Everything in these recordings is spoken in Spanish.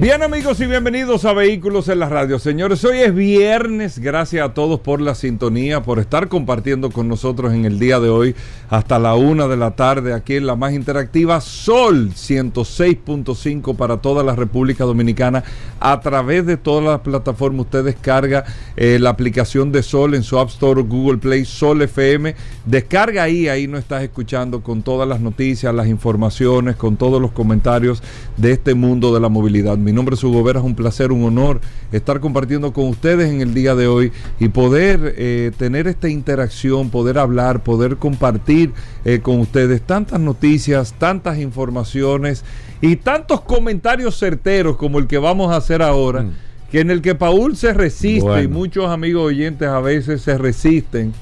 Bien amigos y bienvenidos a Vehículos en la Radio. Señores, hoy es viernes. Gracias a todos por la sintonía, por estar compartiendo con nosotros en el día de hoy hasta la una de la tarde aquí en la más interactiva Sol 106.5 para toda la República Dominicana. A través de todas las plataformas usted descarga eh, la aplicación de Sol en su App Store, Google Play, Sol FM. Descarga ahí, ahí no estás escuchando con todas las noticias, las informaciones, con todos los comentarios de este mundo de la movilidad. Mi nombre es Hugo Vera, es un placer, un honor estar compartiendo con ustedes en el día de hoy y poder eh, tener esta interacción, poder hablar, poder compartir eh, con ustedes tantas noticias, tantas informaciones y tantos comentarios certeros como el que vamos a hacer ahora, mm. que en el que Paul se resiste y muchos amigos oyentes a veces se resisten,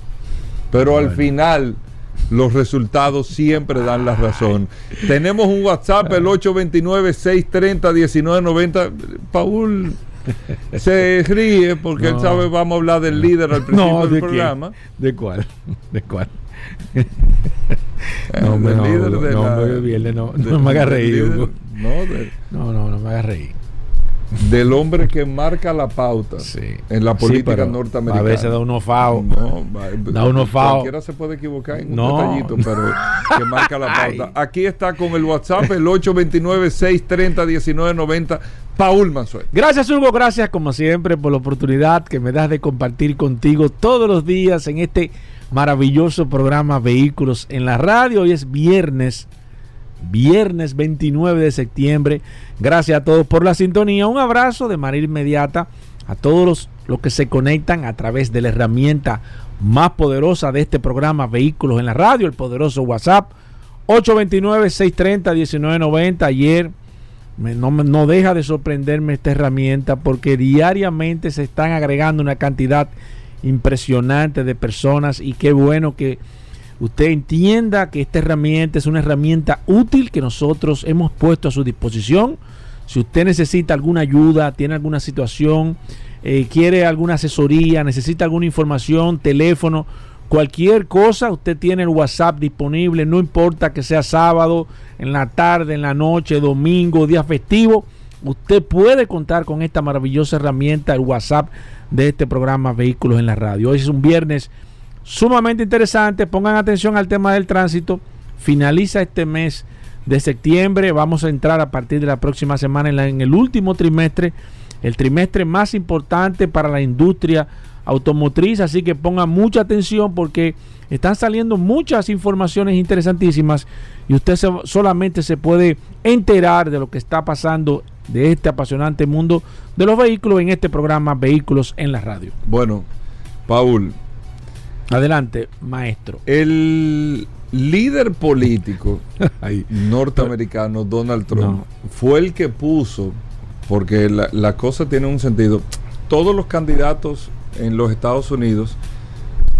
pero al final los resultados siempre dan la razón. Tenemos un WhatsApp, el 829-630-1990. Paul se ríe porque él sabe, vamos a hablar del líder al principio del programa. ¿De cuál? ¿De cuál? no, no, no, me hagas reír. no, no, no me hagas reír del hombre que marca la pauta en la política norteamericana. A veces da unos FAO. No, da unos FAO. Cualquiera se puede equivocar en un detallito, pero que marca la pauta. Aquí está con el WhatsApp, el 829-630-1990. Paul Mansuel. Gracias, Hugo. Gracias, como siempre, por la oportunidad que me das de compartir contigo todos los días en este maravilloso programa Vehículos en la Radio. Hoy es viernes viernes 29 de septiembre. Gracias a todos por la sintonía. Un abrazo de manera inmediata a todos los, que se conectan a través de la herramienta más poderosa de este programa Vehículos en la Radio, el poderoso WhatsApp 829-630-1990. Ayer no deja de sorprenderme esta herramienta porque diariamente se están agregando una cantidad impresionante de personas y qué bueno que usted entienda que esta herramienta es una herramienta útil que nosotros hemos puesto a su disposición. Si usted necesita alguna ayuda, tiene alguna situación, eh, quiere alguna asesoría, necesita alguna información, teléfono, cualquier cosa, usted tiene el WhatsApp disponible, no importa que sea sábado, en la tarde, en la noche, domingo, día festivo, usted puede contar con esta maravillosa herramienta, el WhatsApp de este programa Vehículos en la Radio. Hoy es un viernes sumamente interesante. Pongan atención al tema del tránsito. Finaliza este mes de septiembre. Vamos a entrar a partir de la próxima semana en, el último trimestre, el trimestre más importante para la industria automotriz. Así que pongan mucha atención porque están saliendo muchas informaciones interesantísimas y usted solamente se puede enterar de lo que está pasando de este apasionante mundo de los vehículos en este programa Vehículos en la Radio. Bueno, Paul, Adelante, maestro. El líder político norteamericano, Donald Trump, fue el que puso, porque la, cosa tiene un sentido, todos los candidatos en los Estados Unidos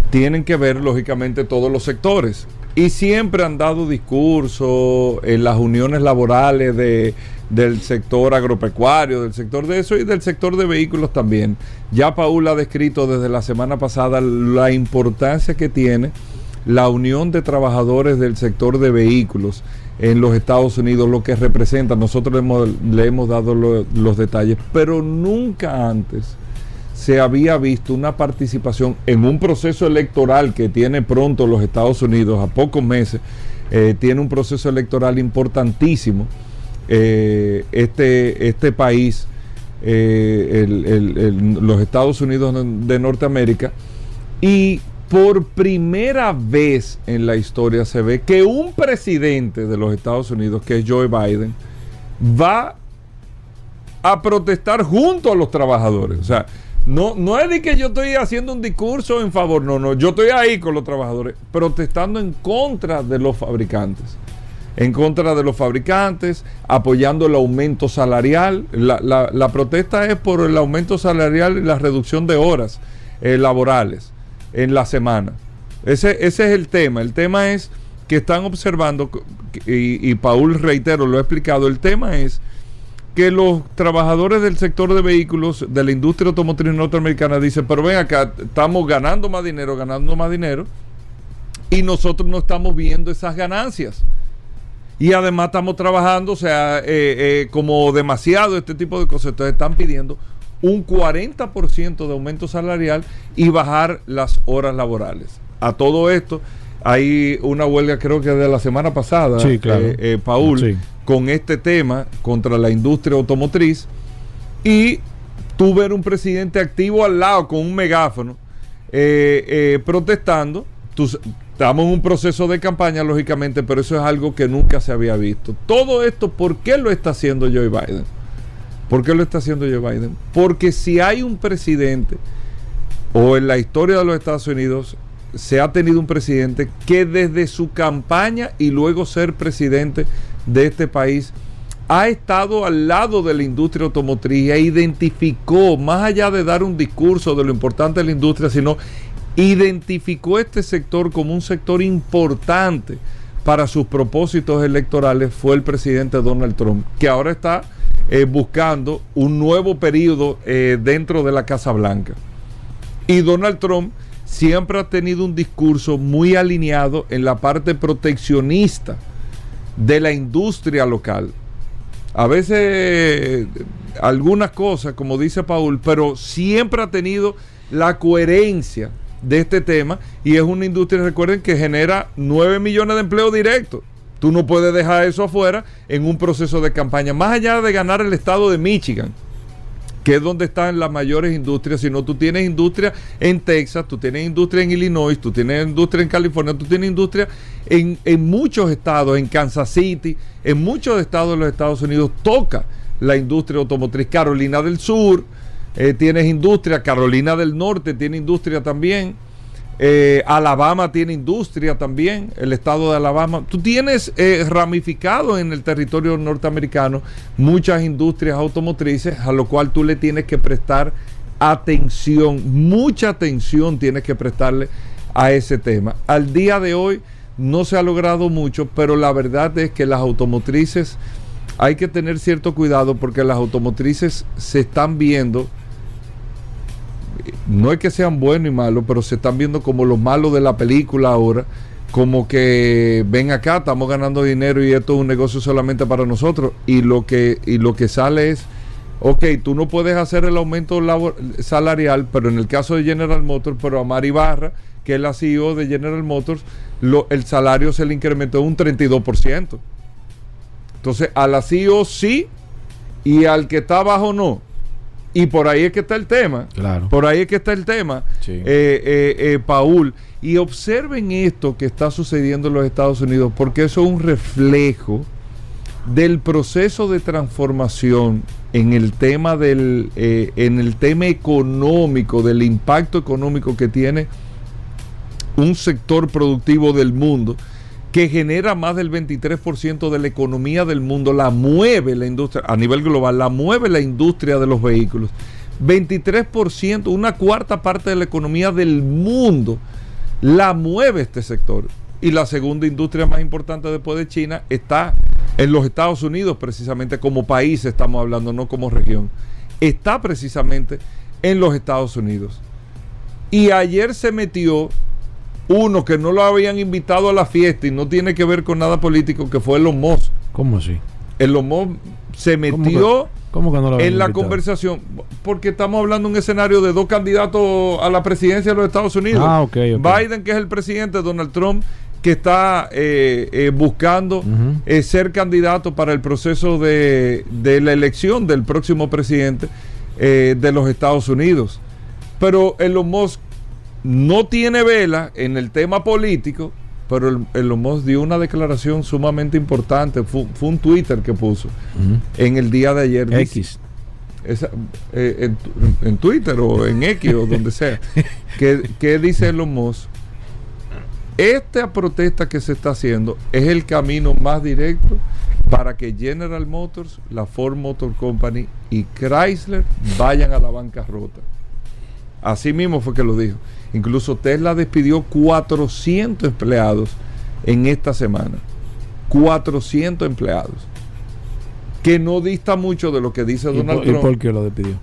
tienen que ver, lógicamente, todos los sectores. Y siempre han dado discursos en las uniones laborales de del sector agropecuario, del sector de eso y del sector de vehículos también. Ya Paul ha descrito desde la semana pasada la importancia que tiene la unión de trabajadores del sector de vehículos en los Estados Unidos, lo que representa. Nosotros le hemos, le hemos dado los detalles, pero nunca antes se había visto una participación en un proceso electoral que tiene pronto los Estados Unidos, a pocos meses, eh, tiene un proceso electoral importantísimo eh, este, este país, eh, los Estados Unidos de Norteamérica, y por primera vez en la historia se ve que un presidente de los Estados Unidos, que es Joe Biden, va a protestar junto a los trabajadores. O sea, no, no es de que yo estoy haciendo un discurso en favor, no, no, yo estoy ahí con los trabajadores, protestando en contra de los fabricantes en contra de los fabricantes, apoyando el aumento salarial. La, protesta es por el aumento salarial y la reducción de horas eh, laborales en la semana. Ese, ese es el tema. El tema es que están observando, y, y Paul reitero, lo ha explicado, el tema es que los trabajadores del sector de vehículos de la industria automotriz norteamericana dicen, pero ven acá, estamos ganando más dinero, ganando más dinero, y nosotros no estamos viendo esas ganancias. Y además estamos trabajando, o sea, eh, eh, como demasiado este tipo de cosas. Entonces están pidiendo un 40% de aumento salarial y bajar las horas laborales. A todo esto, hay una huelga, creo que de la semana pasada, Sí, claro. eh, Paul, Sí. Con este tema contra la industria automotriz. Y tú ver un presidente activo al lado con un megáfono eh, eh, protestando. Estamos en un proceso de campaña, lógicamente, pero eso es algo que nunca se había visto. Todo esto, ¿por qué lo está haciendo Joe Biden? ¿Por qué lo está haciendo Joe Biden? Porque si hay un presidente, o en la historia de los Estados Unidos, se ha tenido un presidente que desde su campaña y luego ser presidente de este país, ha estado al lado de la industria automotriz e identificó, más allá de dar un discurso de lo importante de la industria, sino identificó este sector como un sector importante para sus propósitos electorales, fue el presidente Donald Trump, que ahora está eh, buscando un nuevo periodo eh, dentro de la Casa Blanca. Y Donald Trump siempre ha tenido un discurso muy alineado en la parte proteccionista de la industria local. A veces algunas cosas, como dice Paul, pero siempre ha tenido la coherencia de este tema y es una industria, recuerden, que genera 9 millones de empleos directos. Tú no puedes dejar eso afuera en un proceso de campaña, más allá de ganar el estado de Michigan que es donde están las mayores industrias, sino tú tienes industria en Texas, tú tienes industria en Illinois, tú tienes industria en California, tú tienes industria en, en muchos estados, en Kansas City, en muchos estados de los Estados Unidos toca la industria automotriz. Carolina del Sur, eh, tienes industria, Carolina del Norte tiene industria también. Eh, Alabama tiene industria también, el estado de Alabama. Tú tienes eh, ramificado en el territorio norteamericano muchas industrias automotrices a lo cual tú le tienes que prestar atención, mucha atención tienes que prestarle a ese tema. Al día de hoy no se ha logrado mucho, pero la verdad es que las automotrices hay que tener cierto cuidado porque las automotrices se están viendo no es que sean buenos y malos, pero se están viendo como los malos de la película ahora, como que ven acá, estamos ganando dinero y esto es un negocio solamente para nosotros. Y lo que, y lo que sale es, ok, tú no puedes hacer el aumento salarial, pero en el caso de General Motors, pero a Mari Barra, que es la CEO de General Motors, el salario se le incrementó un 32%. Entonces, a la CEO sí, y al que está abajo no. Y por ahí es que está el tema. Claro. Por ahí es que está el tema, Sí. eh, eh, eh, Paul. Y observen esto que está sucediendo en los Estados Unidos, porque eso es un reflejo del proceso de transformación en el tema del, eh, en el tema económico, del impacto económico que tiene un sector productivo del mundo que genera más del 23% de la economía del mundo, la mueve la industria a nivel global, la mueve la industria de los vehículos. 23%, una cuarta parte de la economía del mundo la mueve este sector. Y la segunda industria más importante después de China está en los Estados Unidos, precisamente como país estamos hablando, no como región. Está precisamente en los Estados Unidos. Y ayer se metió uno que no lo habían invitado a la fiesta y no tiene que ver con nada político, que fue Elon Musk. ¿Cómo así? Elon Musk se ¿Cómo metió que, cómo que no lo habían en la invitado? conversación, porque estamos hablando de un escenario de dos candidatos a la presidencia de los Estados Unidos. Ah. Biden, que es el presidente, Donald Trump, que está eh, eh, buscando eh, ser candidato para el proceso de, de la elección del próximo presidente de los Estados Unidos. Pero Elon Musk no tiene vela en el tema político, pero el- Elon Musk dio una declaración sumamente importante. Fue, fue un Twitter que puso en el día de ayer. Dice- X. esa- eh, en, Twitter o en X o donde sea. que, que dice Elon Musk? Esta protesta que se está haciendo es el camino más directo para que General Motors, la Ford Motor Company y Chrysler vayan a la bancarrota. Así mismo fue que lo dijo. Incluso Tesla despidió 400 empleados en esta semana. 400 empleados. Que no dista mucho de lo que dice Donald Trump. ¿Y por qué lo despidió?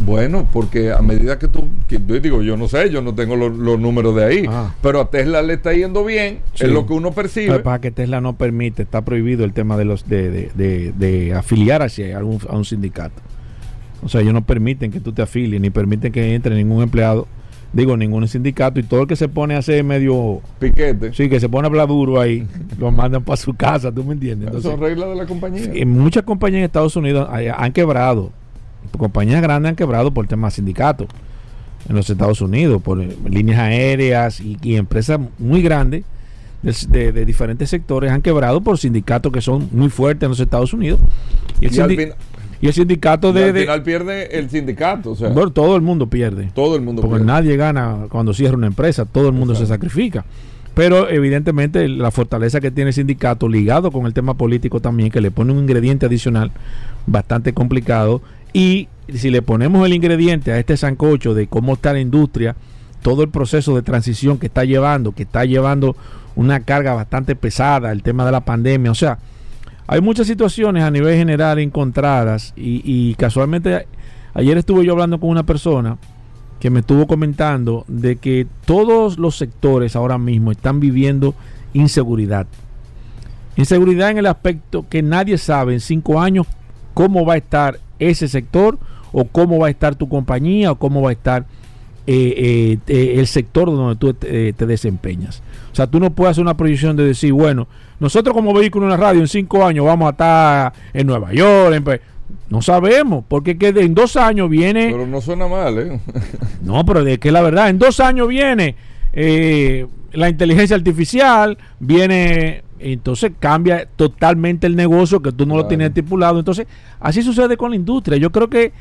Bueno, porque a medida que tú, yo digo, yo no sé, yo no tengo los, números de ahí, ah. pero a Tesla le está yendo bien, es lo que uno percibe. Para que Tesla no permite, está prohibido el tema de los de, de, de, afiliar hacia algún, a un sindicato. O sea, ellos no permiten que tú te afilies, ni permiten que entre ningún empleado, digo, ningún sindicato, y todo el que se pone a hacer medio... Piquete. Sí, que se pone a hablar duro ahí, lo mandan para su casa, ¿tú me entiendes? Entonces, son reglas de la compañía. En muchas compañías en Estados Unidos han quebrado compañías grandes han quebrado por temas de sindicatos en los Estados Unidos, por eh, líneas aéreas y, empresas muy grandes de, diferentes sectores han quebrado por sindicatos que son muy fuertes en los Estados Unidos. Y el, sindicato de... al final pierde el sindicato. O sea, todo el mundo pierde. Todo el mundo Porque nadie gana cuando cierra una empresa, todo el mundo se sacrifica. Pero evidentemente la fortaleza que tiene el sindicato ligado con el tema político también, que le pone un ingrediente adicional bastante complicado, y si le ponemos el ingrediente a este sancocho de cómo está la industria, todo el proceso de transición que está llevando, que está llevando una carga bastante pesada, el tema de la pandemia, o sea, hay muchas situaciones a nivel general encontradas y, casualmente ayer estuve yo hablando con una persona que me estuvo comentando de que todos los sectores ahora mismo están viviendo inseguridad. Inseguridad en el aspecto que nadie sabe en cinco años cómo va a estar ese sector o cómo va a estar tu compañía o cómo va a estar eh, eh, el sector donde tú te, desempeñas. O sea, tú no puedes hacer una proyección de decir, bueno, nosotros como vehículo en la radio en cinco años vamos a estar en Nueva York. no sabemos, porque que en dos años viene... Pero no suena mal, ¿eh? no, pero de que la verdad, en dos años viene la inteligencia artificial, viene entonces cambia totalmente el negocio que tú no lo tenías estipulado. Entonces, así sucede con la industria. Yo creo que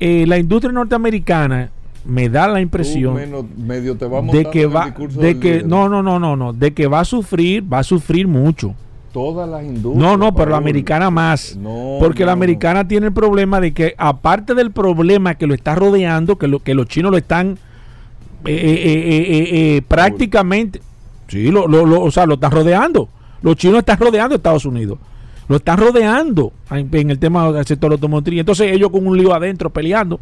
eh, la industria norteamericana me da la impresión medio te va de que va de que no no no no no de que va a sufrir va a sufrir mucho. Todas las industrias no no pero la americana más porque la americana tiene el problema de que aparte del problema que lo está rodeando que lo que los chinos lo están eh, eh, prácticamente sí lo, lo, o sea lo están rodeando. Los chinos están rodeando a Estados Unidos. Lo están rodeando en, el tema del sector automotriz. Entonces ellos con un lío adentro peleando.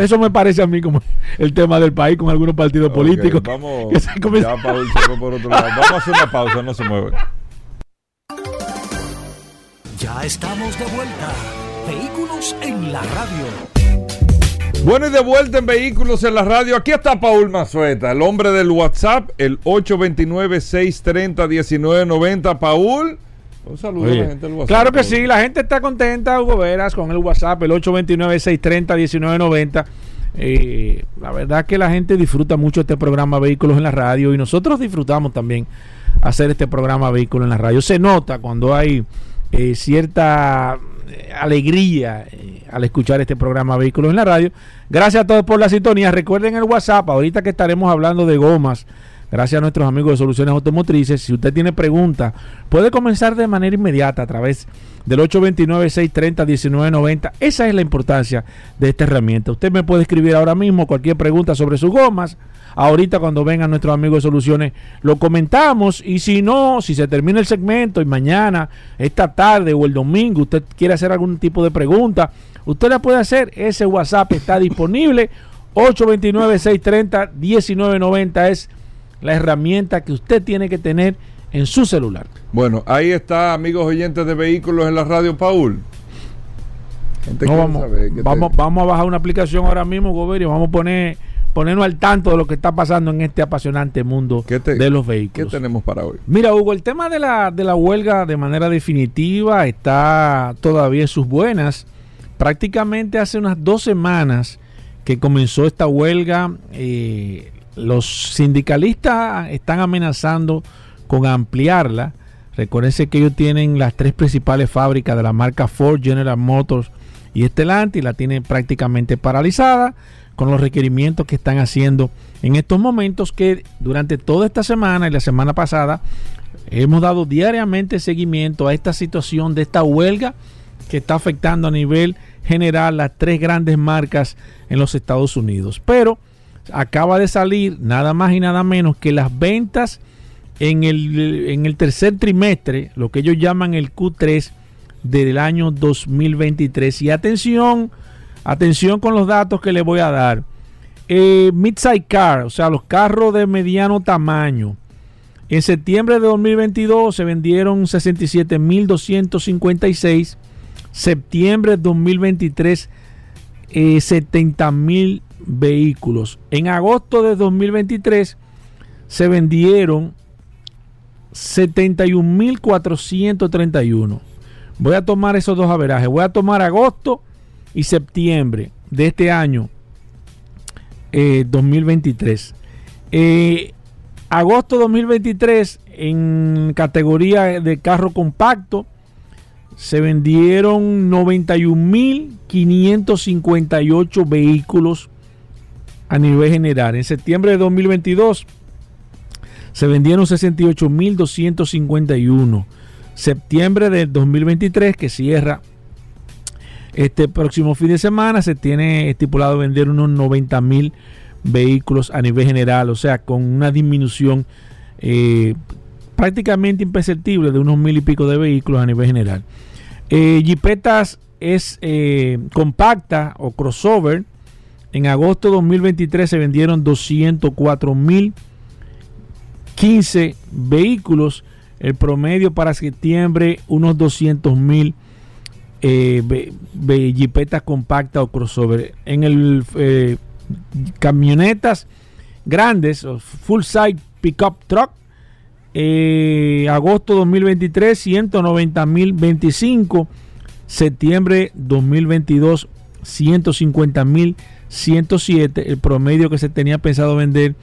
Eso me parece a mí como el tema del país con algunos partidos políticos. Vamos, ya por otro lado. vamos a hacer una pausa, no se mueven. Ya estamos de vuelta. Vehículos en la radio. Bueno, y de vuelta en Vehículos en la Radio. Aquí está Paul Mazueta, el hombre del WhatsApp, el 829-630-1990. Paul, un saludo a la gente del WhatsApp. Claro que sí, la gente está contenta, Hugo Veras, con el WhatsApp, el 829-630-1990. Eh, la verdad que la gente disfruta mucho este programa Vehículos en la Radio y nosotros disfrutamos también hacer este programa Vehículos en la Radio. Se nota cuando hay eh, cierta eh, alegría eh, al escuchar este programa Vehículos en la Radio. Gracias a todos por la sintonía. Recuerden el WhatsApp, ahorita que estaremos hablando de gomas. Gracias a nuestros amigos de Soluciones Automotrices. Si usted tiene preguntas, puede comenzar de manera inmediata a través del 829-630-1990. Esa es la importancia de esta herramienta. Usted me puede escribir ahora mismo cualquier pregunta sobre sus gomas Ahorita cuando vengan nuestros amigos de soluciones lo comentamos y si no, si se termina el segmento y mañana, esta tarde o el domingo usted quiere hacer algún tipo de pregunta, usted la puede hacer. Ese WhatsApp está disponible. 829-630-1990 es la herramienta que usted tiene que tener en su celular. Bueno, ahí está, amigos oyentes de vehículos en la radio, Paul. vamos, vamos, vamos a bajar una aplicación ahora mismo, Goberio. Vamos a poner ponernos al tanto de lo que está pasando en este apasionante mundo de los vehículos. ¿Qué tenemos para hoy? Mira, Hugo, el tema de la, de la huelga de manera definitiva está todavía en sus buenas. Prácticamente hace unas dos semanas que comenzó esta huelga, eh, los sindicalistas están amenazando con ampliarla. Recuérdense que ellos tienen las tres principales fábricas de la marca Ford, General Motors y Stellantis, la tienen prácticamente paralizada con los requerimientos que están haciendo en estos momentos que durante toda esta semana y la semana pasada hemos dado diariamente seguimiento a esta situación de esta huelga que está afectando a nivel general las tres grandes marcas en los Estados Unidos. Pero acaba de salir nada más y nada menos que las ventas en el, en el tercer trimestre, lo que ellos llaman el Q3 del año 2023. Y atención, atención con los datos que les voy a dar. Eh, Midsize Car, o sea, los carros de mediano tamaño. En septiembre de 2022 se vendieron 67.256. Septiembre de 2023, eh, 70.000 vehículos. En agosto de 2023 se vendieron 71.431. Voy a tomar esos dos averajes. Voy a tomar agosto y septiembre de este año 2023. Eh, eh, agosto 2023 en categoría de carro compacto se vendieron 91.558 vehículos a nivel general. En septiembre de 2022 se vendieron 68.251. Septiembre de 2023 que cierra este próximo fin de semana se tiene estipulado vender unos 90.000 vehículos a nivel general, o sea, con una disminución eh, prácticamente imperceptible de unos mil y pico de vehículos a nivel general. Eh, Jeepetas es eh, compacta o crossover. En agosto de 2023 se vendieron 204 mil 15 vehículos. El promedio para septiembre, unos 200 mil eh, Jeepetas compacta o crossover. En el eh, camionetas grandes, full size pickup truck, eh, agosto 2023, 190 mil 25. Septiembre 2022, 150 mil 107. El promedio que se tenía pensado vender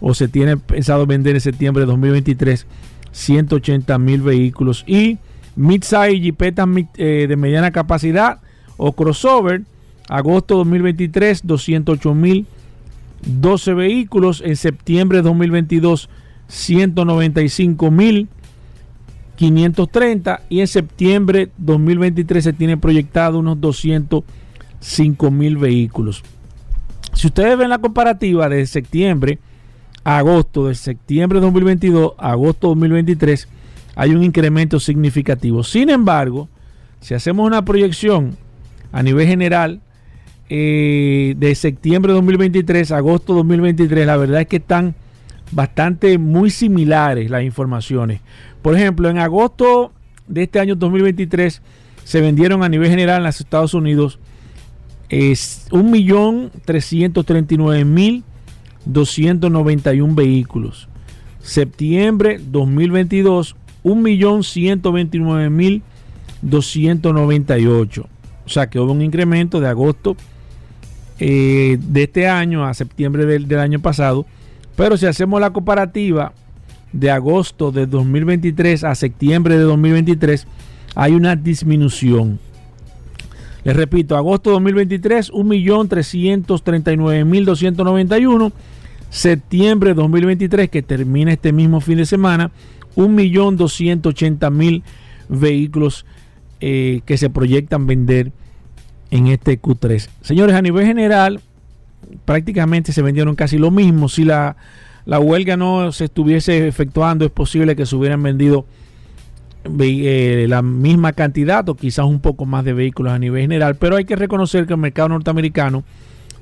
o se tiene pensado vender en septiembre de 2023, 180 mil vehículos. Y midsize jipetas eh, de mediana capacidad o crossover, agosto 2023, 208 mil 12 vehículos. En septiembre de 2022, 195 mil 530 y en septiembre 2023 se tiene proyectado unos 205 mil vehículos. Si ustedes ven la comparativa de septiembre a agosto, de septiembre de 2022 a agosto 2023, hay un incremento significativo. Sin embargo, si hacemos una proyección a nivel general eh, de septiembre de 2023 a agosto 2023, la verdad es que están bastante muy similares las informaciones. Por ejemplo, en agosto de este año 2023 se vendieron a nivel general en los Estados Unidos es 1.339.291 vehículos. Septiembre 2022, 1.129.298. O sea que hubo un incremento de agosto eh, de este año a septiembre del año pasado pero si hacemos la comparativa de agosto de 2023 a septiembre de 2023, hay una disminución. Les repito, agosto de 2023, 1.339.291. Septiembre de 2023, que termina este mismo fin de semana, 1.280.000 vehículos eh, que se proyectan vender en este Q3. Señores, a nivel general, prácticamente se vendieron casi lo mismo. Si la, huelga no se estuviese efectuando, es posible que se hubieran vendido eh, la misma cantidad o quizás un poco más de vehículos a nivel general. Pero hay que reconocer que el mercado norteamericano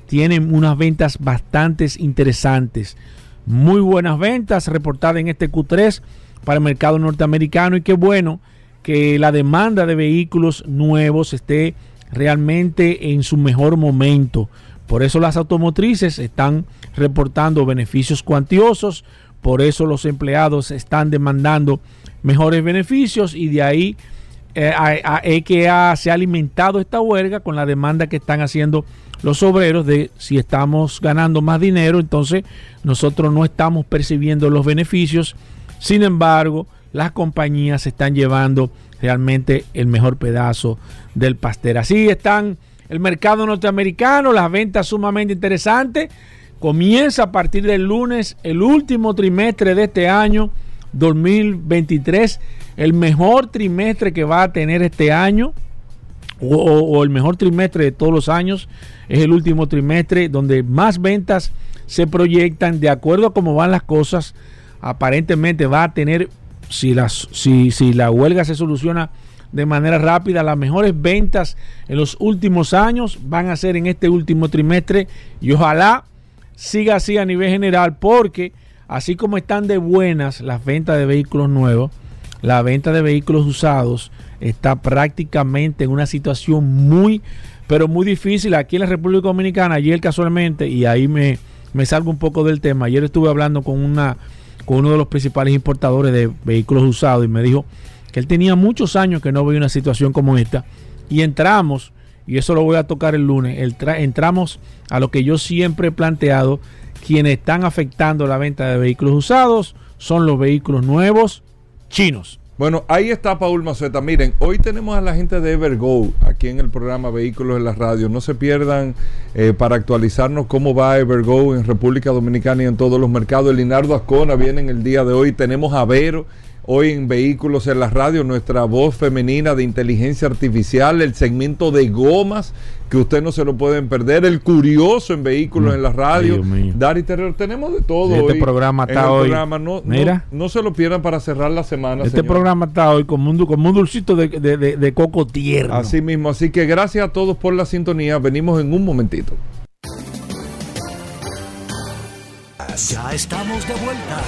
tiene unas ventas bastante interesantes. Muy buenas ventas reportadas en este Q3 para el mercado norteamericano y qué bueno que la demanda de vehículos nuevos esté realmente en su mejor momento. Por eso las automotrices están reportando beneficios cuantiosos, por eso los empleados están demandando mejores beneficios y de ahí eh, que se ha alimentado esta huelga con la demanda que están haciendo los obreros de si estamos ganando más dinero, entonces nosotros no estamos percibiendo los beneficios. Sin embargo, las compañías están llevando realmente el mejor pedazo del pastel. Así están el mercado norteamericano, las ventas sumamente interesantes. Comienza a partir del lunes el último trimestre de este año 2023, el mejor trimestre que va a tener este año o, el mejor trimestre de todos los años es el último trimestre donde más ventas se proyectan de acuerdo a cómo van las cosas. Aparentemente va a tener, si, las, si, si la huelga se soluciona de manera rápida, las mejores ventas en los últimos años van a ser en este último trimestre y ojalá siga así a nivel general porque así como están de buenas las ventas de vehículos nuevos, la venta de vehículos usados está prácticamente en una situación muy, pero muy difícil aquí en la República Dominicana. Ayer casualmente, y ahí me, me salgo un poco del tema, ayer estuve hablando con, una, con uno de los principales importadores de vehículos usados y me dijo que él tenía muchos años que no veía una situación como esta. Y entramos, y eso lo voy a tocar el lunes, entramos a lo que yo siempre he planteado, quienes están afectando la venta de vehículos usados son los vehículos nuevos chinos. Bueno, ahí está Paul Maceta. Miren, hoy tenemos a la gente de Evergo aquí en el programa Vehículos en la Radio. No se pierdan eh, para actualizarnos cómo va Evergo en República Dominicana y en todos los mercados. Linardo Ascona viene en el día de hoy. Tenemos a Vero hoy en Vehículos en la Radio, nuestra voz femenina de inteligencia artificial, el segmento de gomas, que usted no se lo pueden perder, el curioso en Vehículos en la Radio, Dari Terror, tenemos de todo este programa está hoy. no, Mira. No, se lo pierdan para cerrar la semana. Este programa está hoy como un, como un dulcito de, de coco tierno. Así mismo, así que gracias a todos por la sintonía, venimos en un momentito. Ya estamos de vuelta.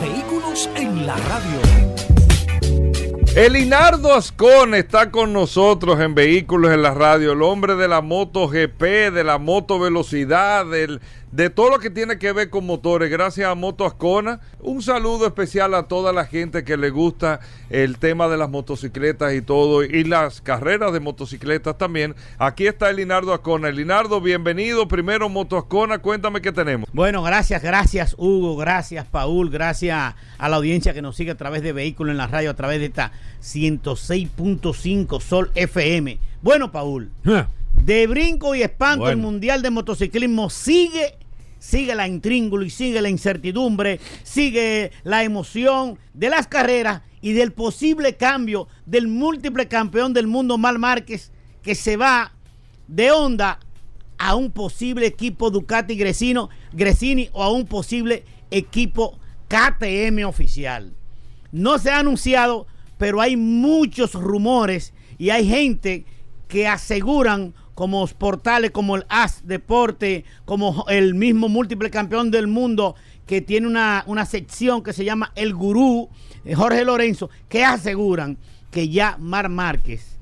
Vehículos en la radio. Elinardo Ascon está con nosotros en Vehículos en la Radio, el hombre de la moto GP, de la moto velocidad, del, de todo lo que tiene que ver con motores. Gracias a Moto Ascona. Un saludo especial a toda la gente que le gusta el tema de las motocicletas y todo, y las carreras de motocicletas también. Aquí está Elinardo Ascona. Elinardo, bienvenido. Primero Moto Ascona, cuéntame qué tenemos. Bueno, gracias, gracias Hugo, gracias Paul, gracias a la audiencia que nos sigue a través de Vehículos en la Radio, a través de esta 106.5 Sol FM. Bueno, Paul. De brinco y espanto, el Mundial de Motociclismo sigue sigue la intríngulo y sigue la incertidumbre, sigue la emoción de las carreras y del posible cambio del múltiple campeón del mundo Mal Márquez que se va de onda a un posible equipo Ducati Gresini o a un posible equipo KTM oficial. No se ha anunciado, pero hay muchos rumores y hay gente que aseguran como portales como el AS Deporte, como el mismo múltiple campeón del mundo que tiene una, sección que se llama El Gurú, eh, Jorge Lorenzo, que aseguran que ya Mar Márquez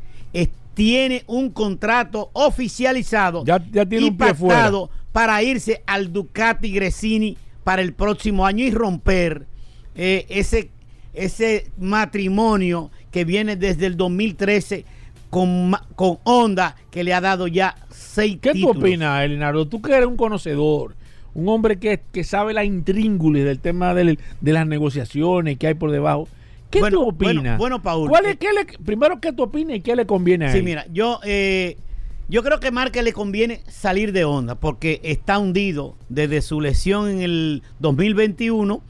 tiene un contrato oficializado ya, tiene y pactado para irse al Ducati Gresini para el próximo año y romper eh, ese, ese matrimonio que viene desde el 2013 con, con Honda, que le ha dado ya seis ¿Qué tú opinas, Elinardo? Tú que eres un conocedor, un hombre que, sabe la intríngulis del tema de las negociaciones que hay por debajo. ¿Qué tú opinas? Bueno, Paul. ¿Cuál es, eh, primero, ¿qué tú opinas y qué le conviene a él? Sí, mira, yo, eh, yo creo que Marque le conviene salir de onda porque está hundido desde su lesión en el 2021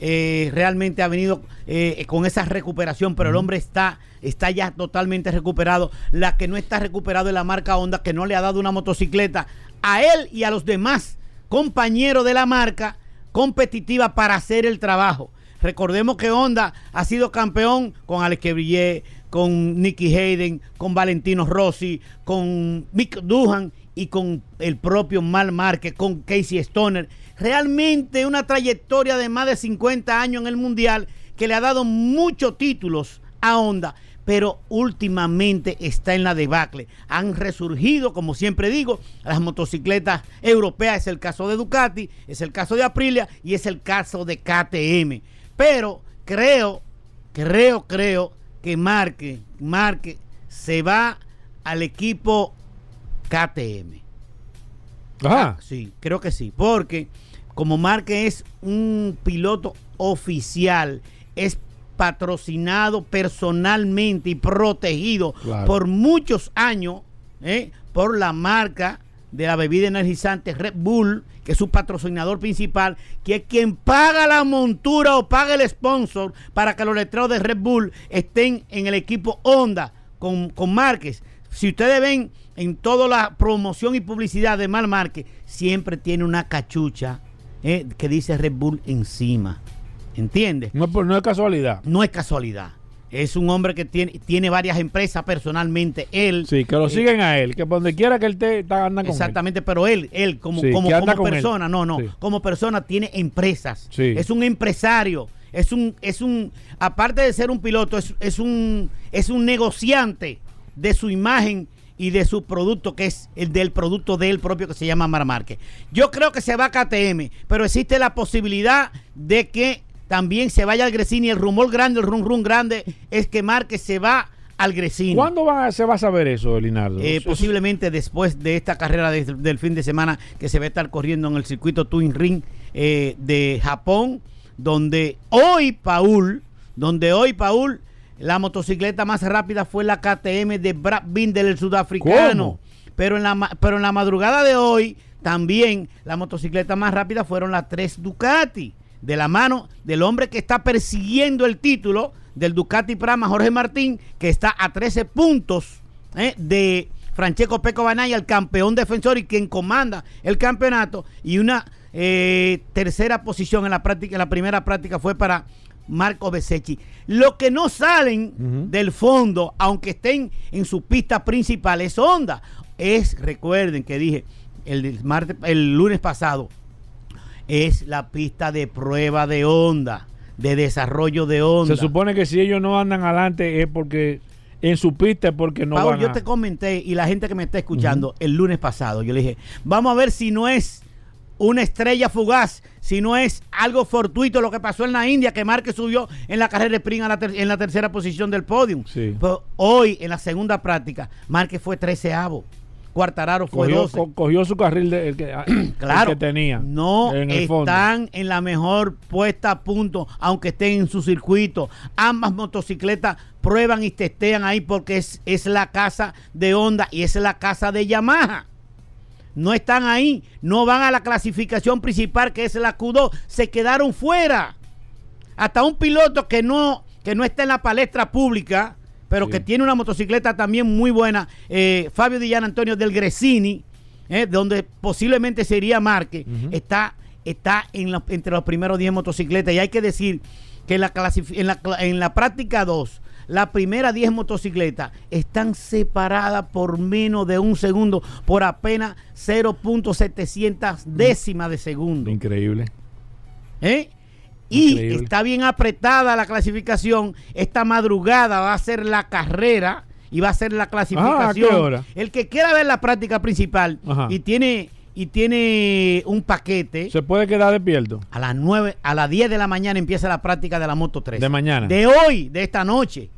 eh, realmente ha venido eh, con esa recuperación, pero el hombre está, está ya totalmente recuperado. La que no está recuperado es la marca Honda, que no le ha dado una motocicleta a él y a los demás compañeros de la marca competitiva para hacer el trabajo. Recordemos que Honda ha sido campeón con Alex Quebrillé, con Nicky Hayden, con Valentino Rossi, con Mick Duhan y con el propio Mal Marquez, con Casey Stoner realmente una trayectoria de más de 50 años en el Mundial que le ha dado muchos títulos a Honda, pero últimamente está en la debacle. Han resurgido, como siempre digo, las motocicletas europeas, es el caso de Ducati, es el caso de Aprilia y es el caso de KTM. Pero creo, creo, creo que Marque, Marque se va al equipo KTM. Ajá. Ah, sí, creo que sí, porque como Marque es un piloto oficial, es patrocinado personalmente y protegido por muchos años ¿eh? por la marca de la bebida energizante Red Bull, que es su patrocinador principal, que es quien paga la montura o paga el sponsor para que los letreros de Red Bull estén en el equipo Honda con, con Márquez. Si ustedes ven en toda la promoción y publicidad de Mal Márquez, siempre tiene una cachucha eh, que dice Red Bull encima. ¿Entiendes? No, no es casualidad. No es casualidad. Es un hombre que tiene, tiene varias empresas personalmente. Él. Sí, que lo eh, siguen a él, que donde quiera que él te está anda con él. Exactamente, pero él, él como, Sí, como, él. persona, no, no, Sí. como persona tiene empresas. Sí. Es un empresario, es un, es un, aparte de ser un piloto, es, es un, es un negociante de su imagen y de su producto, que es el del producto de él propio que se llama Mar Márquez. Yo creo que se va a KTM, pero existe la posibilidad de que también se vaya al Gresini. El rumor grande, el rum rum grande, es que Márquez se va al Gresini. ¿Cuándo va- se va a saber eso, Linardo? Eh, posiblemente después de esta carrera de- del fin de semana que se va a estar corriendo en el circuito Twin Ring eh, de Japón, donde hoy Paul, donde hoy Paul, la motocicleta más rápida fue la KTM de Brad Binder, el sudafricano. ¿Cómo? Pero en, la, pero en la madrugada de hoy, también la motocicleta más rápida fueron las tres Ducati, de la mano del hombre que está persiguiendo el título del Ducati Prama, Jorge Martín, que está a 13 puntos eh, de Francesco Peco Banaya, el campeón defensor y quien comanda el campeonato, y una eh, tercera posición en la práctica, en la primera práctica fue para Marco Besecchi. Lo que no salen del fondo, aunque estén en su pista principal, es Honda. Es, recuerden que dije el, martes, el lunes pasado, es la pista de prueba de Honda, de desarrollo de Honda. Se supone que si ellos no andan adelante es porque en su pista es porque no van yo a- te comenté y la gente que me está escuchando el lunes pasado, yo le dije, vamos a ver si no es una estrella fugaz, si no es algo fortuito lo que pasó en la India, que Márquez subió en la carrera de sprint a la ter- en la tercera posición del podio. Sí. Pero hoy, en la segunda práctica, Márquez fue treceavo, Cuartararo fue cogió, 12. co- cogió su carril de, el que, el Claro, que tenía. no en el fondo. están en la mejor puesta a punto, aunque estén en su circuito. Ambas motocicletas prueban y testean ahí porque es, es la casa de Honda y es la casa de Yamaha. No están ahí, no van a la clasificación principal que es la Q2, se quedaron fuera. Hasta un piloto que no, que no está en la palestra pública, pero Sí. que tiene una motocicleta también muy buena, eh, Fabio Dillán Antonio del Gresini, eh, donde posiblemente sería Márquez, está, está en la- entre los primeros 10 motocicletas. Y hay que decir que en la, en la, en la práctica 2, las primeras 10 motocicletas están separadas por menos de un segundo, por apenas 0.700 décimas de segundo. Increíble. ¿Eh? Y Increíble. está bien apretada la clasificación. Esta madrugada va a ser la carrera y va a ser la clasificación. Ah, ¿a qué hora? El que quiera ver la práctica principal Ajá. y tiene y tiene un paquete Se puede quedar despierto. a las 9 a las 10 de la mañana empieza la práctica de la Moto 3. De mañana. De hoy, de esta noche.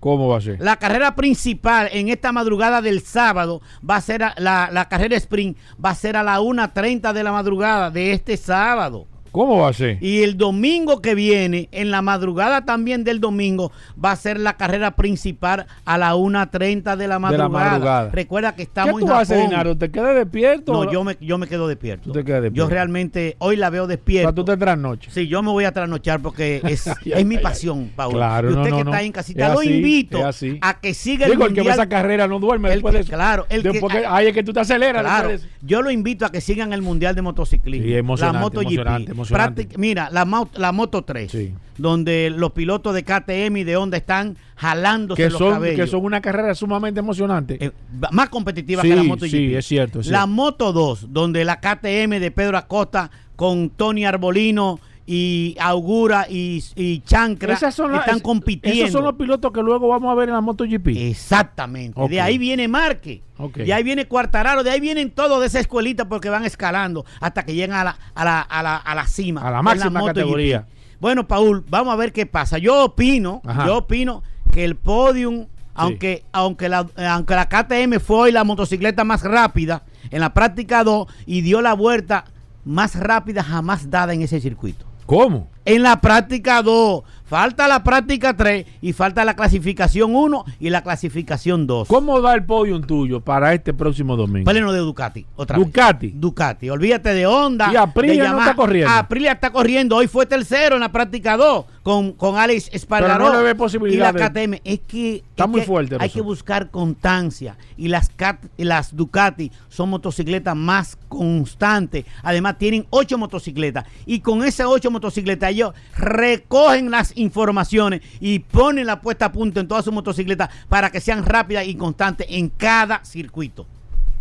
¿Cómo va a ser? La carrera principal en esta madrugada del sábado va a ser a- la, la carrera sprint va a ser a las 1.30 de la madrugada de este sábado. ¿Cómo va a ser? Y el domingo que viene, en la madrugada también del domingo, va a ser la carrera principal a la 1.30 de la madrugada. madrugada. Recuerda que ¿Qué estamos tú en vas a hacer, Japón. Dinaro? ¿Te quedas despierto? No, yo me, yo me quedo despierto. Tú te quedas despierto. Yo realmente hoy la veo O sea, despierto. tú te trasnoches. Sí, yo me voy a trasnochar porque es, es mi pasión, Paul. Claro, y no, usted no, que no. está ahí en casita, Es lo así, invito a que siga el Digo, el que ve mundial. esa carrera no duerme El después que- de eso. claro, el Después que- ay, es que tú te aceleras Claro, de yo lo invito a que sigan el Mundial de Motociclismo. Sí, la MotoGP. emocionante, emocionante. Mira, la, mo- la Moto 3, Sí. donde los pilotos de KTM y de Honda están jalándose Que los son, cabellos. que son una carrera sumamente emocionante. Eh, más competitiva Sí, que la MotoGP. sí, es cierto, es la cierto. Moto 2, donde la KTM de Pedro Acosta con Tony Arbolino y Augura y, y Chancra Esas son las- están es- compitiendo. Esos son los pilotos que luego vamos a ver en la MotoGP. Exactamente. De ahí viene Marque. Ok. De ahí viene Cuartararo. De ahí vienen todos de esa escuelita porque van escalando hasta que llegan a la, a la, a la, a la cima. A la máxima categoría. Bueno, Paul, vamos a ver qué pasa. Yo opino, Ajá. yo opino que el podium, aunque, aunque, la, aunque la KTM fue hoy la motocicleta más rápida en la práctica 2 y dio la vuelta más rápida jamás dada en ese circuito. ¿Cómo? En la práctica 2, falta la práctica 3 y falta la clasificación 1 y la clasificación 2. ¿Cómo va el podium tuyo para este próximo domingo? Pleno de Ducati, otra vez. Ducati. Ducati, olvídate de Honda. Y Aprilia no está corriendo. Aprilia está corriendo. Hoy fue tercero en la práctica 2 con con, Alex Espargaró no y la KTM. Es que, Está es muy que fuerte, Hay que buscar constancia. Y las, Cat- las Ducati son motocicletas más constantes. Además, tienen ocho motocicletas. Y con esas ocho motocicletas, ellos recogen las informaciones y ponen la puesta a punto en todas sus motocicletas para que sean rápidas y constantes en cada circuito.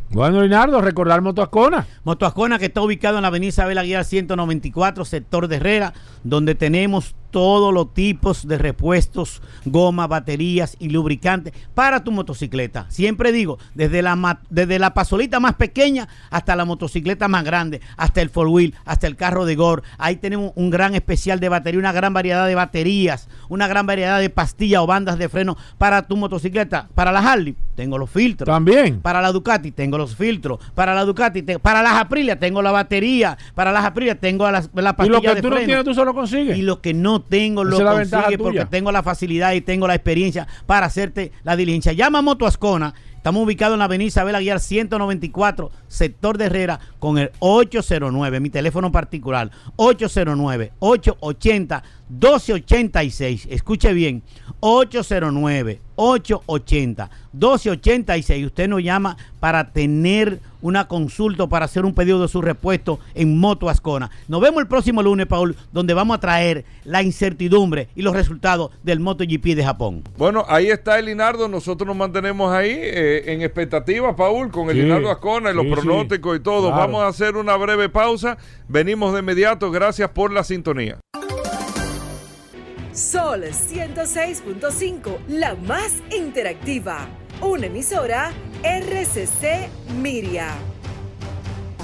Bueno, Leonardo, recordar Motoascona. Motoascona que está ubicado en la avenida Isabel Aguilar 194, sector de Herrera, donde tenemos todos los tipos de repuestos, goma, baterías y lubricantes para tu motocicleta. Siempre digo, desde la, desde la pasolita más pequeña hasta la motocicleta más grande, hasta el four wheel, hasta el carro de Gore. Ahí tenemos un gran especial de batería, una gran variedad de baterías, una gran variedad de pastillas o bandas de freno para tu motocicleta. Para la Harley, tengo los filtros. También. Para la Ducati tengo los filtros. Para la Ducati, te- para las Aprilia tengo la batería. Para las Aprilia tengo las, la Y pastilla lo que de tú no tienes, tú solo consigues. Y lo que no tengo lo Esa consigue porque tengo la facilidad y tengo la experiencia para hacerte la diligencia. Llama a Moto Ascona. Estamos ubicados en la avenida Isabel Aguilar 194, sector de Herrera, con el 809, mi teléfono particular, 809-880-1286. Escuche bien, 809-880-1286. Usted nos llama para tener una consulta para hacer un pedido de su repuesto en Moto Ascona. Nos vemos el próximo lunes, Paul, donde vamos a traer la incertidumbre y los resultados del MotoGP de Japón. Bueno, ahí está el Linardo. Nosotros nos mantenemos ahí eh, en expectativa, Paul, con el Sí, Linardo Ascona y los sí, pronósticos y todo. claro. Vamos a hacer una breve pausa. Venimos de inmediato. Gracias por la sintonía. Sol 106.5, la más interactiva. Una emisora RCC Miria.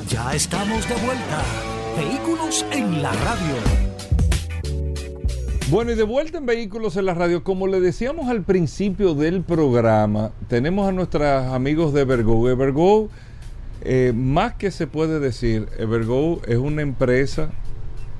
Ya estamos de vuelta. Vehículos en la radio. Bueno, y de vuelta en Vehículos en la Radio, como le decíamos al principio del programa, tenemos a nuestros amigos de Evergo. Evergo, eh, más que se puede decir, Evergo es una empresa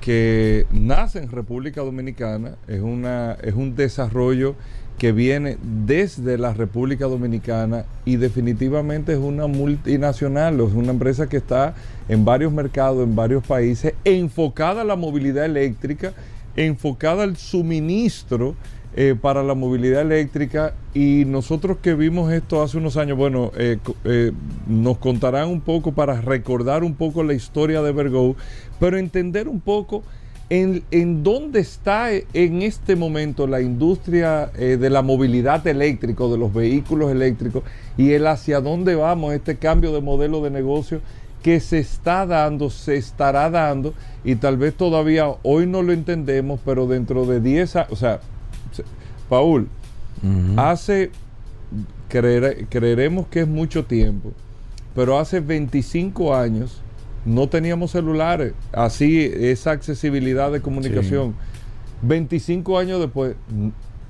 que nace en República Dominicana, es, una, es un desarrollo que viene desde la República Dominicana y definitivamente es una multinacional, es una empresa que está en varios mercados, en varios países, enfocada a la movilidad eléctrica, enfocada al suministro eh, para la movilidad eléctrica. Y nosotros que vimos esto hace unos años, bueno, eh, eh, nos contarán un poco para recordar un poco la historia de Vergo, pero entender un poco en, en dónde está eh, en este momento la industria eh, de la movilidad eléctrica, de los vehículos eléctricos y el hacia dónde vamos, este cambio de modelo de negocio que se está dando, se estará dando y tal vez todavía hoy no lo entendemos, pero dentro de 10 años, o sea, se- Paul, hace, creere- creeremos que es mucho tiempo, pero hace 25 años no teníamos celulares, así esa accesibilidad de comunicación. 25 años después,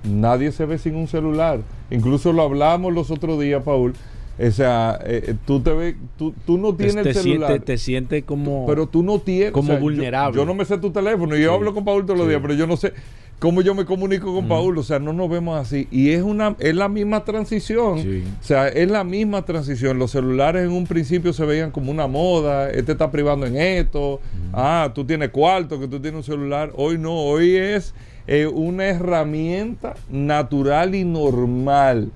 nadie se ve sin un celular. Incluso lo hablamos los otros días, Paul. O sea, eh, eh, tú te ves, tú, tú no tienes te el celular. siente, te siente como. Pero tú no tienes. como vulnerable. Yo, no me sé tu teléfono. y Yo Sí. hablo con Paul todos los Sí. días, pero yo no sé cómo yo me comunico con Paul. O sea, no nos vemos así. Y es una es la misma transición. Sí. O sea, es la misma transición. Los celulares en un principio se veían como una moda. Este está privando en esto. Ah, tú tienes cuarto, que tú tienes un celular. Hoy no. Hoy es eh, una herramienta natural y normal.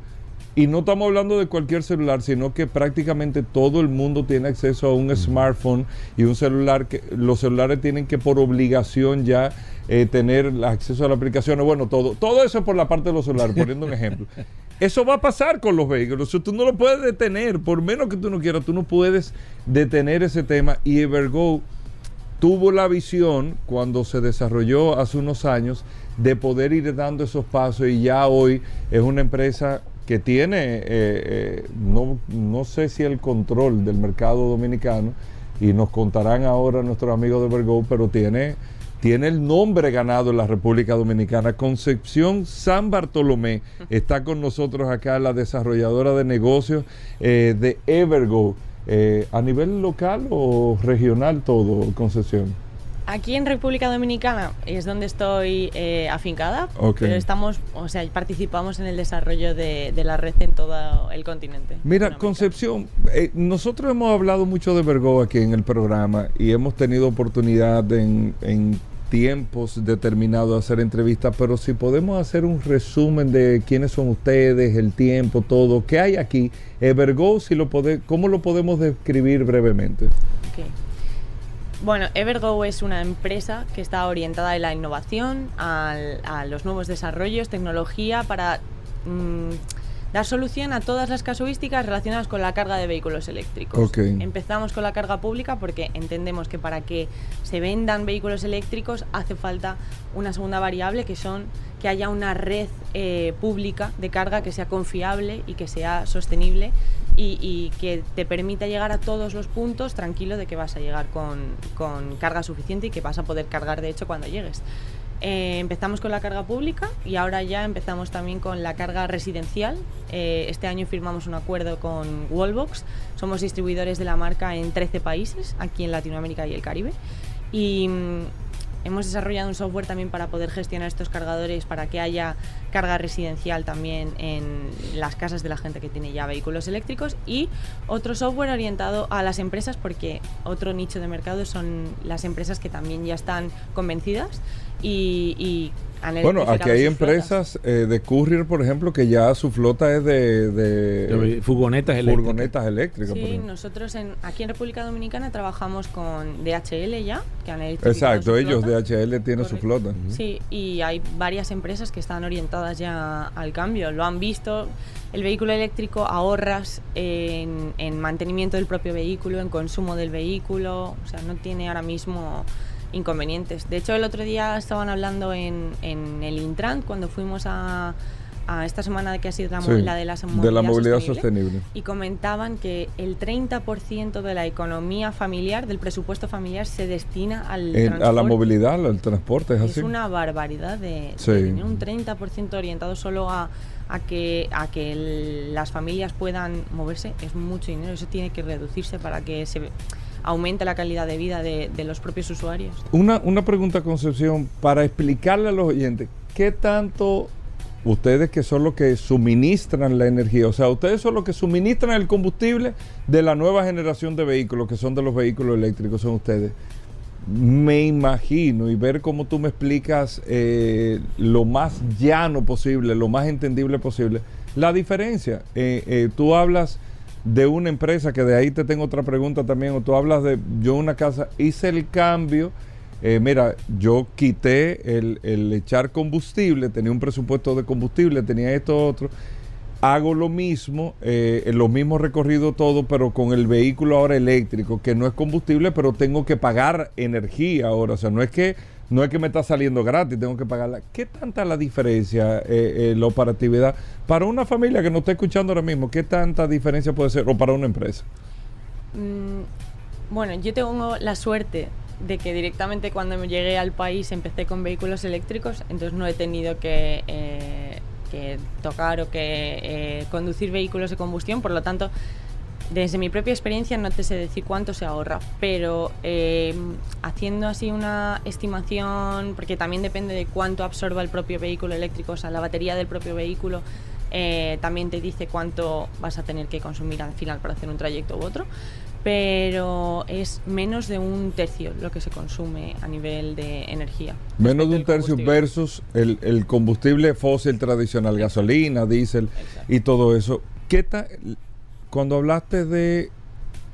Y no estamos hablando de cualquier celular, sino que prácticamente todo el mundo tiene acceso a un smartphone y un celular que los celulares tienen que por obligación ya eh, tener acceso a las aplicaciones. Bueno, todo, todo eso es por la parte de los celulares, poniendo un ejemplo. Eso va a pasar con los vehículos. Tú no lo puedes detener, por menos que tú no quieras, tú no puedes detener ese tema. Y Evergo tuvo la visión cuando se desarrolló hace unos años de poder ir dando esos pasos y ya hoy es una empresa que tiene, eh, eh, no, no sé si el control del mercado dominicano, y nos contarán ahora nuestros amigos de Vergo, pero tiene, tiene el nombre ganado en la República Dominicana. Concepción San Bartolomé está con nosotros acá, la desarrolladora de negocios eh, de Evergo. ¿A nivel local o regional todo, Concepción? Aquí en República Dominicana es donde estoy eh, afincada, Ok. pero estamos, o sea, participamos en el desarrollo de, de la red en todo el continente. Mira. Concepción, eh, nosotros hemos hablado mucho de Vergo aquí en el programa y hemos tenido oportunidad en, en tiempos determinados de hacer entrevistas, pero si podemos hacer un resumen de quiénes son ustedes, el tiempo, todo, qué hay aquí, Evergo, si lo pode- ¿cómo lo podemos describir brevemente? Ok. Bueno, Evergo es una empresa que está orientada a la innovación, a los nuevos desarrollos, tecnología para mm, dar solución a todas las casuísticas relacionadas con la carga de vehículos eléctricos. Empezamos con la carga pública porque entendemos que para que se vendan vehículos eléctricos hace falta una segunda variable que son que haya una red eh, pública de carga que sea confiable y que sea sostenible y, y que te permita llegar a todos los puntos tranquilo de que vas a llegar con, con carga suficiente y que vas a poder cargar de hecho cuando llegues. Eh, empezamos con la carga pública y ahora ya empezamos también con la carga residencial. Eh, este año firmamos un acuerdo con Wallbox. Somos distribuidores de la marca en 13 países, aquí en Latinoamérica y el Caribe. Y mm, hemos desarrollado un software también para poder gestionar estos cargadores, para que haya carga residencial también en las casas de la gente que tiene ya vehículos eléctricos. Y otro software orientado a las empresas, porque otro nicho de mercado son las empresas que también ya están convencidas y, y han Bueno, aquí hay empresas eh, de courier, por ejemplo, que ya su flota es de, de- furgonetas eléctricas. furgonetas eléctricas. por Sí, nosotros en, aquí en República Dominicana trabajamos con DHL ya, que han electrificado Exacto, su ellos flota. DHL tienen su flota. Sí, y hay varias empresas que están orientadas ya al cambio. Lo han visto. El vehículo eléctrico ahorras en, en mantenimiento del propio vehículo, en consumo del vehículo. O sea, no tiene ahora mismo inconvenientes. De hecho, el otro día estaban hablando en, en el Intran, cuando fuimos a, a esta semana de que ha sido la, Sí, la de la de la movilidad sostenible. y comentaban que el 30% de la economía familiar, del presupuesto familiar, se destina al En- a la transporte. movilidad, al transporte, es Es así. una barbaridad de, Sí. de dinero, un 30% orientado solo a, a que, a que el- las familias puedan moverse, es mucho dinero, eso tiene que reducirse para que se aumente la calidad de vida de, los propios usuarios. Una, una pregunta, Concepción, para explicarle a los oyentes, ¿qué tanto ustedes que son los que suministran la energía, o sea, ustedes son los que suministran el combustible de la nueva generación de vehículos, que son de los vehículos eléctricos, son ustedes? Me imagino y ver cómo tú me explicas eh, lo más llano posible, lo más entendible posible, la diferencia. Eh, eh, tú hablas de una empresa, que de ahí te tengo otra pregunta también, o tú hablas de yo una casa, hice el cambio, eh, mira, yo quité el, el echar combustible, tenía un presupuesto de combustible, tenía esto, otro, hago lo mismo, eh, lo mismo recorrido todo, pero con el vehículo ahora eléctrico, que no es combustible, pero tengo que pagar energía ahora, o sea, no es que no es que me está saliendo gratis, tengo que pagarla. ¿Qué tanta la diferencia, eh, eh, la operatividad para una familia que nos está escuchando ahora mismo? ¿Qué tanta diferencia puede ser o para una empresa? Mm, bueno, yo tengo la suerte de que directamente cuando me llegué al país empecé con vehículos eléctricos, entonces no he tenido que, eh, tocar o que eh, conducir vehículos de combustión, por lo tanto, desde mi propia experiencia no te sé decir cuánto se ahorra, pero eh, haciendo así una estimación, porque también depende de cuánto absorba el propio vehículo eléctrico, o sea, la batería del propio vehículo, eh, también te dice cuánto vas a tener que consumir al final para hacer un trayecto u otro, pero es menos de un tercio lo que se consume a nivel de energía. Menos de un tercio versus el, el combustible fósil tradicional, gasolina, diésel y todo eso. ¿Qué ta- cuando hablaste de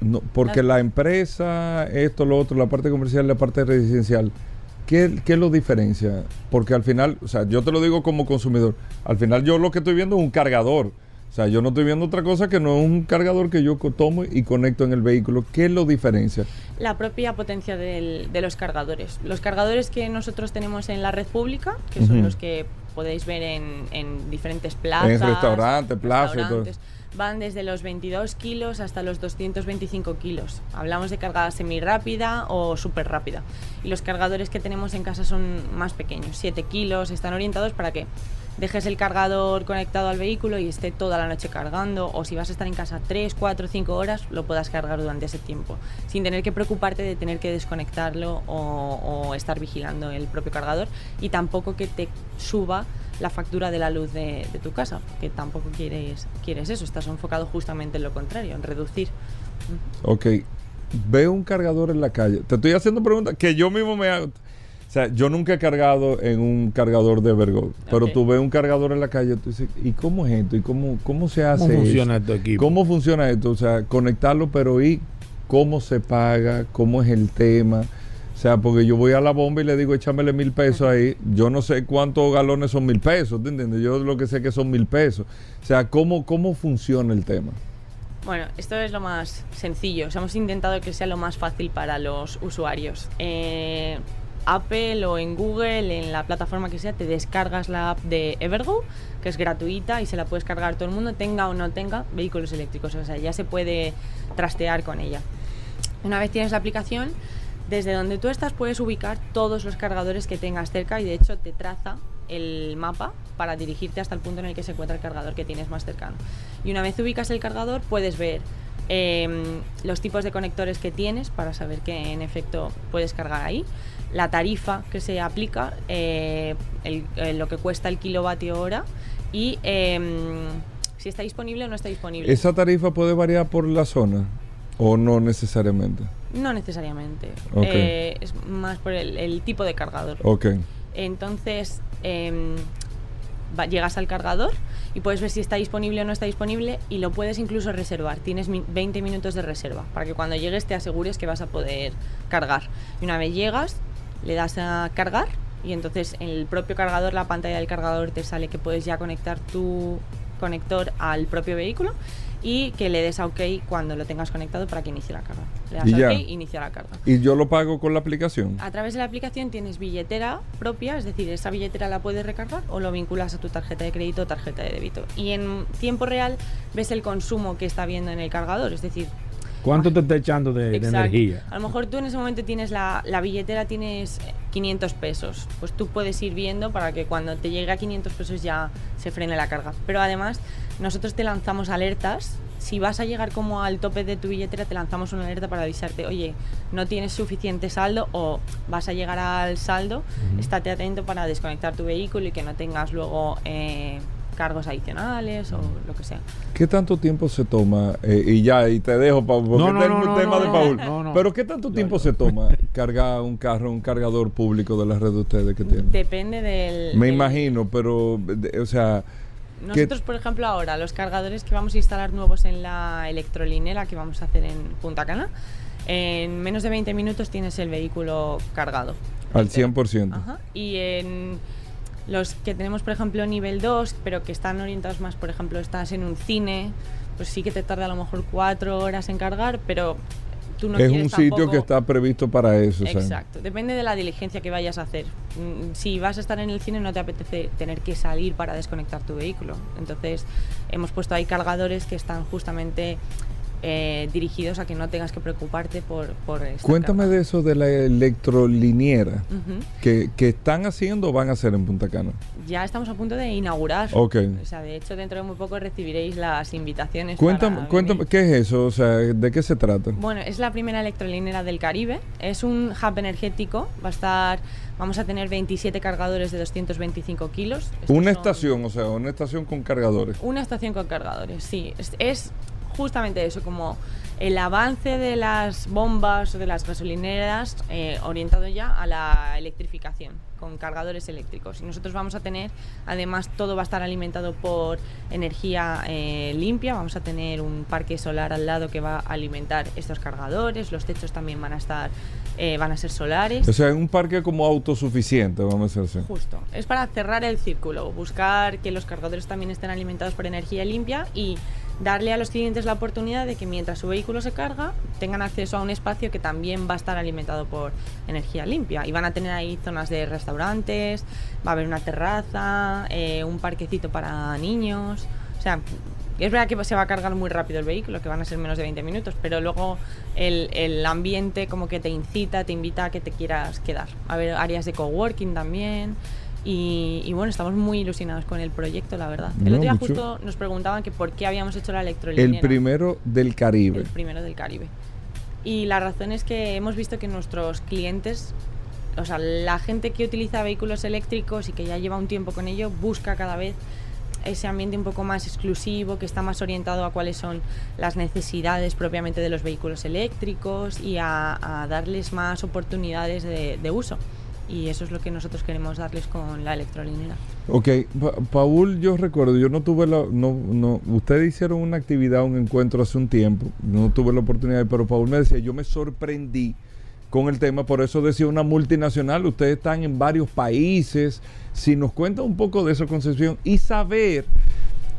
no, porque La- la empresa, esto, lo otro, la parte comercial, la parte residencial, ¿qué, qué lo diferencia? Porque al final, o sea, yo te lo digo como consumidor, al final yo lo que estoy viendo es un cargador. O sea, yo no estoy viendo otra cosa que no es un cargador que yo tomo y conecto en el vehículo. ¿Qué lo diferencia? La propia potencia del- de los cargadores. Los cargadores que nosotros tenemos en la red pública, que son los que podéis ver en, en diferentes plazas, En restaurantes, plazas y todo restaurantes, van desde los 22 kilos hasta los 225 kilos. Hablamos de carga semi-rápida o súper rápida. Y los cargadores que tenemos en casa son más pequeños, 7 kilos, están orientados para que dejes el cargador conectado al vehículo y esté toda la noche cargando, o si vas a estar en casa 3, 4, 5 horas, lo puedas cargar durante ese tiempo, sin tener que preocuparte de tener que desconectarlo o, estar vigilando el propio cargador y tampoco que te suba la factura de la luz de, de tu casa, que tampoco quieres, quieres eso, estás enfocado justamente en lo contrario, en reducir. Ok, veo un cargador en la calle. Te estoy haciendo preguntas que yo mismo me hago. Sea, yo nunca he cargado en un cargador de Evergo, pero Ok. tú ves un cargador en la calle, tú dices, ¿y cómo es esto? ¿Y cómo, cómo se hace ¿Cómo funciona esto? tu equipo? ¿Cómo funciona esto? O sea, conectarlo, pero ¿y cómo se paga? ¿Cómo es el tema? O sea, porque yo voy a la bomba y le digo, échamele mil pesos ahí. Yo no sé cuántos galones son mil pesos, ¿te entiendes? Yo lo que sé que son mil pesos. O sea, ¿cómo, cómo funciona el tema? Bueno, esto es lo más sencillo. O sea, hemos intentado que sea lo más fácil para los usuarios. Eh, Apple o en Google, en la plataforma que sea, te descargas la app de Evergo, que es gratuita y se la puedes cargar todo el mundo, tenga o no tenga vehículos eléctricos. O sea, ya se puede trastear con ella. Una vez tienes la aplicación, desde donde tú estás puedes ubicar todos los cargadores que tengas cerca y de hecho te traza el mapa para dirigirte hasta el punto en el que se encuentra el cargador que tienes más cercano. Y una vez ubicas el cargador puedes ver em, los tipos de conectores que tienes para saber que en efecto puedes cargar ahí, la tarifa que se aplica, eh, el- eh, lo que cuesta el kilovatio hora y em, si está disponible o no está disponible. ¿Esa tarifa puede variar por la zona o no necesariamente? No necesariamente. Ok. Eh, es más por el, el tipo de cargador. Ok. Entonces, em, va- llegas al cargador y puedes ver si está disponible o no está disponible y lo puedes incluso reservar. Tienes mi- 20 minutos de reserva para que cuando llegues te asegures que vas a poder cargar. Y una vez llegas, le das a cargar y entonces en el propio cargador, la pantalla del cargador te sale que puedes ya conectar tu conector al propio vehículo y que le des a OK cuando lo tengas conectado para que inicie la carga. Le das Y a ya. OK, inicia la carga. ¿Y yo lo pago con la aplicación? A través de la aplicación tienes billetera propia, es decir, esa billetera la puedes recargar o lo vinculas a tu tarjeta de crédito o tarjeta de débito. Y en tiempo real ves el consumo que está viendo en el cargador, es decir, ¿Cuánto te está echando de, energía? A lo mejor tú en ese momento tienes la, la billetera, tienes eh, 500 pesos. Pues tú puedes ir viendo para que cuando te llegue a 500 pesos ya se frene la carga. Pero además, nosotros te lanzamos alertas. Si vas a llegar como al tope de tu billetera, te lanzamos una alerta para avisarte, oye, no tienes suficiente saldo o vas a llegar al saldo, estate atento para desconectar tu vehículo y que no tengas luego eh, cargos adicionales o lo que sea. ¿Qué tanto tiempo se toma? Eh, y ya, y te dejo, Paul, porque No, no, no, un no, tema no, de Paul. no, no. Pero ¿qué tanto tiempo se toma cargar un carro, un cargador público de la red de ustedes que tienen? Depende del... Me del- imagino, pero, de- o sea, ¿Qué- Nosotros, por ejemplo, ahora los cargadores que vamos a instalar nuevos en la electrolinera que vamos a hacer en Punta Cana, en menos de 20 minutos tienes el vehículo cargado. al Entero. 100%. Ajá. Y en los que tenemos, por ejemplo, nivel 2, pero que están orientados más, por ejemplo, estás en un cine, pues sí que te tarda a lo mejor cuatro horas en cargar, pero tú no es quieres un sitio tampoco- que está previsto para eso. o sea. Exacto, depende de la diligencia que vayas a hacer. Mm, Si vas a estar en el cine no te apetece tener que salir para desconectar tu vehículo. Entonces hemos puesto ahí cargadores que están justamente eh, dirigidos a que no tengas que preocuparte por... por Cuéntame carga. de eso de la electroliniera. Ujú. que, que están haciendo o van a hacer en Punta Cana? Ya estamos a punto de inaugurar. Ok. O sea, de hecho dentro de muy poco recibiréis las invitaciones. Cuéntame, cuéntame. ¿qué es eso? O sea, ¿de qué se trata? Bueno, es la primera electrolinera del Caribe. Es un hub energético. Va a estar, vamos a tener 27 cargadores de 225 kilos. Estos Una estación, o sea, una estación con cargadores. Una estación con cargadores, sí. Es, es justamente eso, como el avance de las bombas o de las gasolineras eh, orientado ya a la electrificación con cargadores eléctricos. Y nosotros vamos a tener, además, todo va a estar alimentado por energía eh, limpia. Vamos a tener un parque solar al lado que va a alimentar estos cargadores. Los techos también van a estar, eh, van a ser solares. O sea, un parque como autosuficiente, vamos a decir así. Justo. Es para cerrar el círculo, buscar que los cargadores también estén alimentados por energía limpia y darle a los clientes la oportunidad de que mientras su vehículo se carga tengan acceso a un espacio que también va a estar alimentado por energía limpia. Y van a tener ahí zonas de restaurantes, va a haber una terraza, eh, un parquecito para niños. O sea, es verdad que se va a cargar muy rápido el vehículo, que van a ser menos de 20 minutos, pero luego el, el ambiente como que te incita, te invita a que te quieras quedar. A ver áreas de coworking también. Y, y bueno, estamos muy ilusionados con el proyecto, la verdad. El No, otro día mucho. justo nos preguntaban que por qué habíamos hecho la electrolinera. El primero del Caribe. El primero del Caribe. Y la razón es que hemos visto que nuestros clientes, o sea, la gente que utiliza vehículos eléctricos y que ya lleva un tiempo con ello, busca cada vez ese ambiente un poco más exclusivo, que está más orientado a cuáles son las necesidades propiamente de los vehículos eléctricos y a, a darles más oportunidades de, de uso. Y eso es lo que nosotros queremos darles con la electrolinera. Ok, Paul, yo recuerdo, yo no tuve la, no, no, ustedes hicieron una actividad, un encuentro hace un tiempo, no tuve la oportunidad, pero Paul me decía, yo me sorprendí con el tema, por eso decía una multinacional, ustedes están en varios países, si nos cuenta un poco de esa Concepción y saber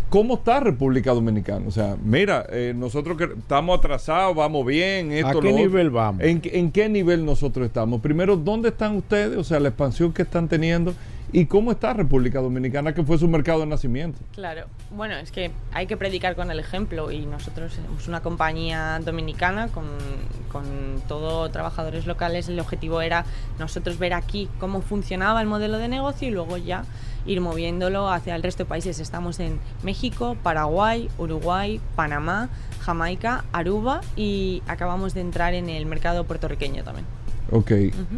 ¿Cómo está República Dominicana? O sea, mira, eh, nosotros que estamos atrasados, vamos bien. Esto, ¿A qué nivel vamos? ¿En, ¿En, qué nivel nosotros estamos? Primero, ¿dónde están ustedes? O sea, la expansión que están teniendo. ¿Y cómo está República Dominicana, que fue su mercado de nacimiento? Claro, bueno, es que hay que predicar con el ejemplo y nosotros somos una compañía dominicana con, con todos trabajadores locales. El objetivo era nosotros ver aquí cómo funcionaba el modelo de negocio y luego ya ir moviéndolo hacia el resto de países. Estamos en México, Paraguay, Uruguay, Panamá, Jamaica, Aruba y acabamos de entrar en el mercado puertorriqueño también. Ok,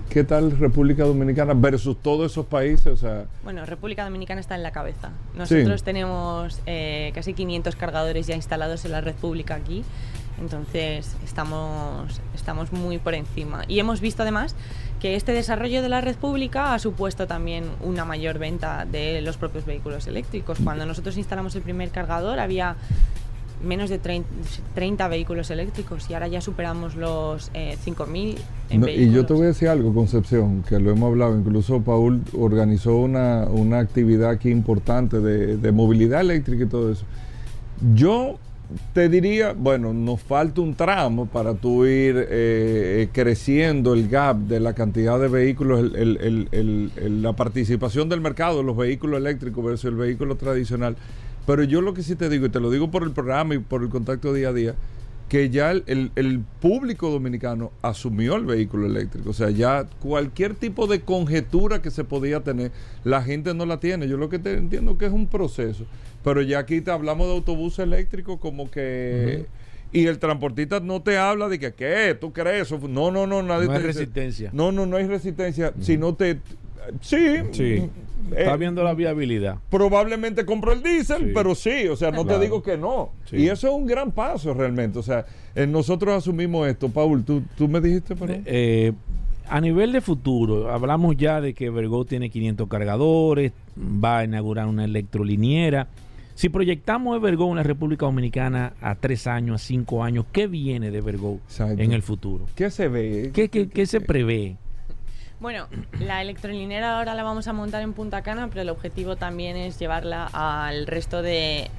¿qué tal República Dominicana versus todos esos países? O sea... Bueno, República Dominicana está en la cabeza. Nosotros tenemos eh, casi 500 cargadores ya instalados en la red pública aquí, entonces estamos, estamos muy por encima. Y hemos visto además que este desarrollo de la red pública ha supuesto también una mayor venta de los propios vehículos eléctricos. Cuando nosotros instalamos el primer cargador había menos de 30, vehículos eléctricos y ahora ya superamos los 5.000 no, Y yo te voy a decir algo, Concepción, que lo hemos hablado, incluso Paul organizó una, una actividad aquí importante de, de movilidad eléctrica y todo eso. Yo te diría, bueno, nos falta un tramo para tú ir eh, eh, creciendo el gap de la cantidad de vehículos, la participación del mercado los vehículos eléctricos versus el vehículo tradicional. Pero yo lo que sí te digo, y te lo digo por el programa y por el contacto día a día, que ya el, público dominicano asumió el vehículo eléctrico. O sea, ya cualquier tipo de conjetura que se podía tener, la gente no la tiene. Yo lo que te entiendo que es un proceso. Pero ya aquí te hablamos de autobús eléctrico como que... Y el transportista no te habla de que, ¿qué? ¿Tú crees eso? No, no, no, nadie no hay resistencia. No, no, no hay resistencia. Si no te... Sí. Sí. Está eh, viendo la viabilidad. Probablemente compró el diésel, pero sí, o sea, no te digo que no. Y eso es un gran paso realmente. O sea, eh, nosotros asumimos esto. Paul, tú, tú me dijiste, eh, a nivel de futuro, hablamos ya de que Vergo tiene 500 cargadores, va a inaugurar una electroliniera. Si proyectamos Evergo en la República Dominicana a tres años, a cinco años, ¿qué viene de Evergo en el futuro? ¿Qué se ve? ¿Qué, qué se prevé? Bueno, la electrolinera ahora la vamos a montar en Punta Cana, pero el objetivo también es llevarla al resto de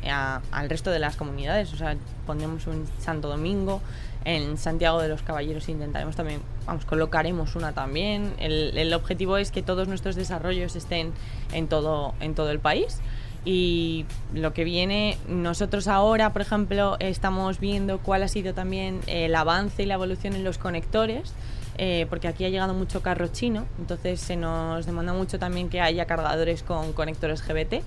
al resto de las comunidades. O sea, pondremos un Santo Domingo, en Santiago de los Caballeros intentaremos también, vamos, colocaremos una también. El, el objetivo es que todos nuestros desarrollos estén en todo, en todo el país. Y lo que viene, nosotros ahora, por ejemplo, estamos viendo cuál ha sido también el avance y la evolución en los conectores. Eh, porque aquí ha llegado mucho carro chino, entonces se nos demanda mucho también que haya cargadores con conectores GBT.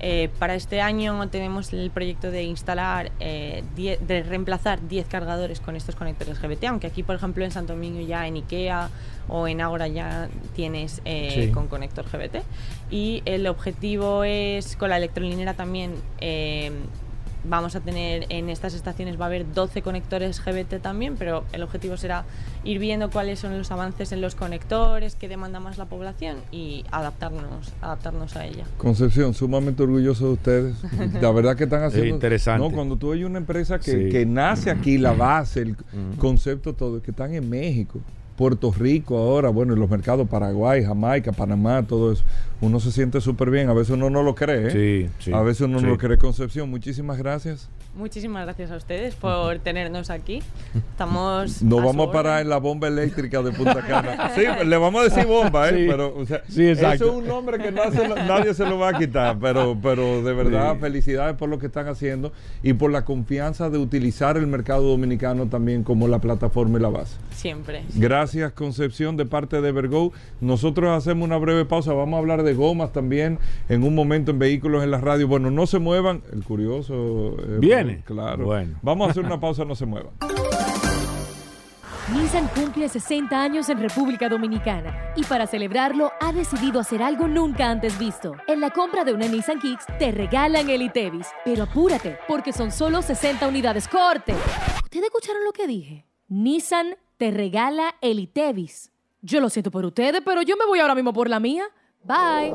Eh, para este año tenemos el proyecto de instalar, eh, de reemplazar 10 cargadores con estos conectores GBT, aunque aquí, por ejemplo, en Santo Domingo ya en IKEA o en Agora ya tienes con conector GBT. Y el objetivo es, con la electrolinera también, vamos a tener en estas estaciones va a haber 12 conectores GBT también, pero el objetivo será ir viendo cuáles son los avances en los conectores, qué demanda más la población y adaptarnos, adaptarnos a ella. Concepción, sumamente orgulloso de ustedes. La verdad que están haciendo. interesante. No, cuando tú hay una empresa que, que nace aquí, la base, el concepto, todo, que están en México. Puerto Rico ahora, bueno, en los mercados Paraguay, Jamaica, Panamá, todo eso. Uno se siente súper bien. A veces uno no lo cree. ¿eh? Sí, sí, a veces uno no lo cree. Concepción, muchísimas gracias. Muchísimas gracias a ustedes por tenernos aquí. Estamos. Nos vamos a parar en la bomba eléctrica de Punta Cana. sí, le vamos a decir bomba, ¿eh? Pero, o sea, eso es un nombre que nadie se lo va a quitar. Pero, pero de verdad, felicidades por lo que están haciendo y por la confianza de utilizar el mercado dominicano también como la plataforma y la base. Siempre. Gracias, Concepción, de parte de Vergo. Nosotros hacemos una breve pausa. Vamos a hablar de gomas también en un momento en vehículos en la radio. Bueno, no se muevan. El curioso. Eh, Bien. Claro. Bueno. Vamos a hacer una pausa, no se mueva. Nissan cumple 60 años en República Dominicana y para celebrarlo ha decidido hacer algo nunca antes visto. En la compra de una Nissan Kicks te regalan el ITEVIS, pero apúrate porque son solo 60 unidades corte. ¿Ustedes escucharon lo que dije? Nissan te regala el ITEVIS. Yo lo siento por ustedes, pero yo me voy ahora mismo por la mía. Bye.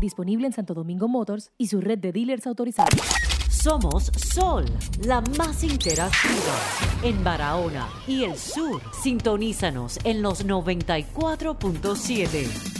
Disponible en Santo Domingo Motors y su red de dealers autorizados. Somos Sol, la más interactiva en Barahona y el sur. Sintonízanos en los 94.7.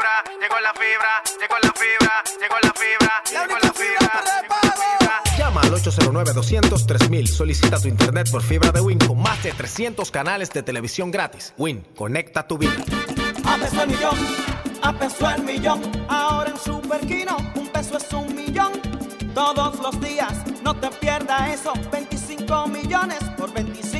Fibra, llegó la fibra, llegó la fibra, llegó la fibra, llegó la fibra, llegó la fibra. Llama al 809-200-3000. Solicita tu internet por fibra de Win con más de 300 canales de televisión gratis. Win, conecta tu vida. A peso el millón, a peso el millón. Ahora en Superquino, un peso es un millón. Todos los días, no te pierdas eso. 25 millones por 25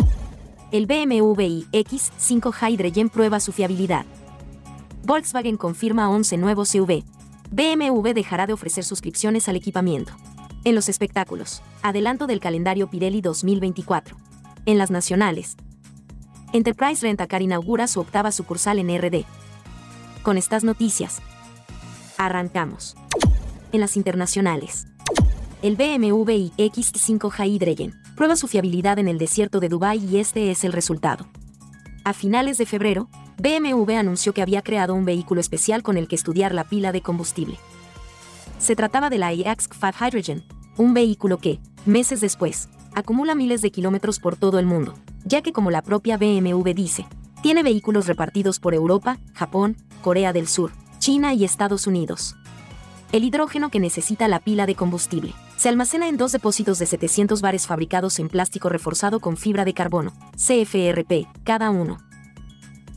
el BMW iX5 Hydrogen prueba su fiabilidad. Volkswagen confirma 11 nuevos CV. BMW dejará de ofrecer suscripciones al equipamiento. En los espectáculos, adelanto del calendario Pirelli 2024. En las nacionales, Enterprise Rentacar inaugura su octava sucursal en RD. Con estas noticias, arrancamos. En las internacionales, el BMW iX5 Hydrogen prueba su fiabilidad en el desierto de Dubái y este es el resultado. A finales de febrero, BMW anunció que había creado un vehículo especial con el que estudiar la pila de combustible. Se trataba de la iX5 Hydrogen, un vehículo que, meses después, acumula miles de kilómetros por todo el mundo, ya que como la propia BMW dice, tiene vehículos repartidos por Europa, Japón, Corea del Sur, China y Estados Unidos. El hidrógeno que necesita la pila de combustible se almacena en dos depósitos de 700 bares fabricados en plástico reforzado con fibra de carbono, CFRP, cada uno.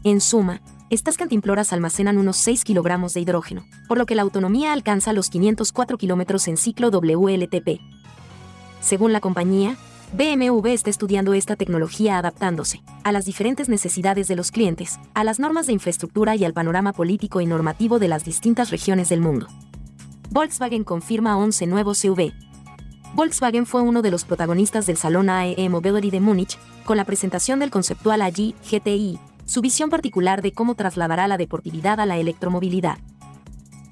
En suma, estas cantimploras almacenan unos 6 kilogramos de hidrógeno, por lo que la autonomía alcanza los 504 kilómetros en ciclo WLTP. Según la compañía, BMW está estudiando esta tecnología adaptándose a las diferentes necesidades de los clientes, a las normas de infraestructura y al panorama político y normativo de las distintas regiones del mundo. Volkswagen confirma 11 nuevos CV. Volkswagen fue uno de los protagonistas del Salón AEE Mobility de Múnich, con la presentación del conceptual AG GTI, su visión particular de cómo trasladará la deportividad a la electromovilidad.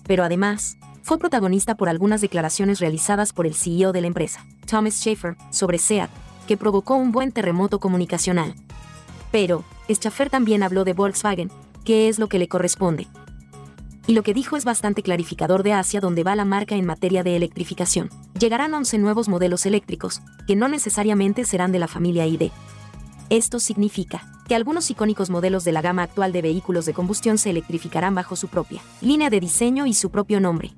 Pero además, fue protagonista por algunas declaraciones realizadas por el CEO de la empresa, Thomas Schaefer, sobre SEAT, que provocó un buen terremoto comunicacional. Pero, Schaffer también habló de Volkswagen, que es lo que le corresponde. Y lo que dijo es bastante clarificador de hacia dónde va la marca en materia de electrificación. Llegarán 11 nuevos modelos eléctricos, que no necesariamente serán de la familia ID. Esto significa que algunos icónicos modelos de la gama actual de vehículos de combustión se electrificarán bajo su propia línea de diseño y su propio nombre.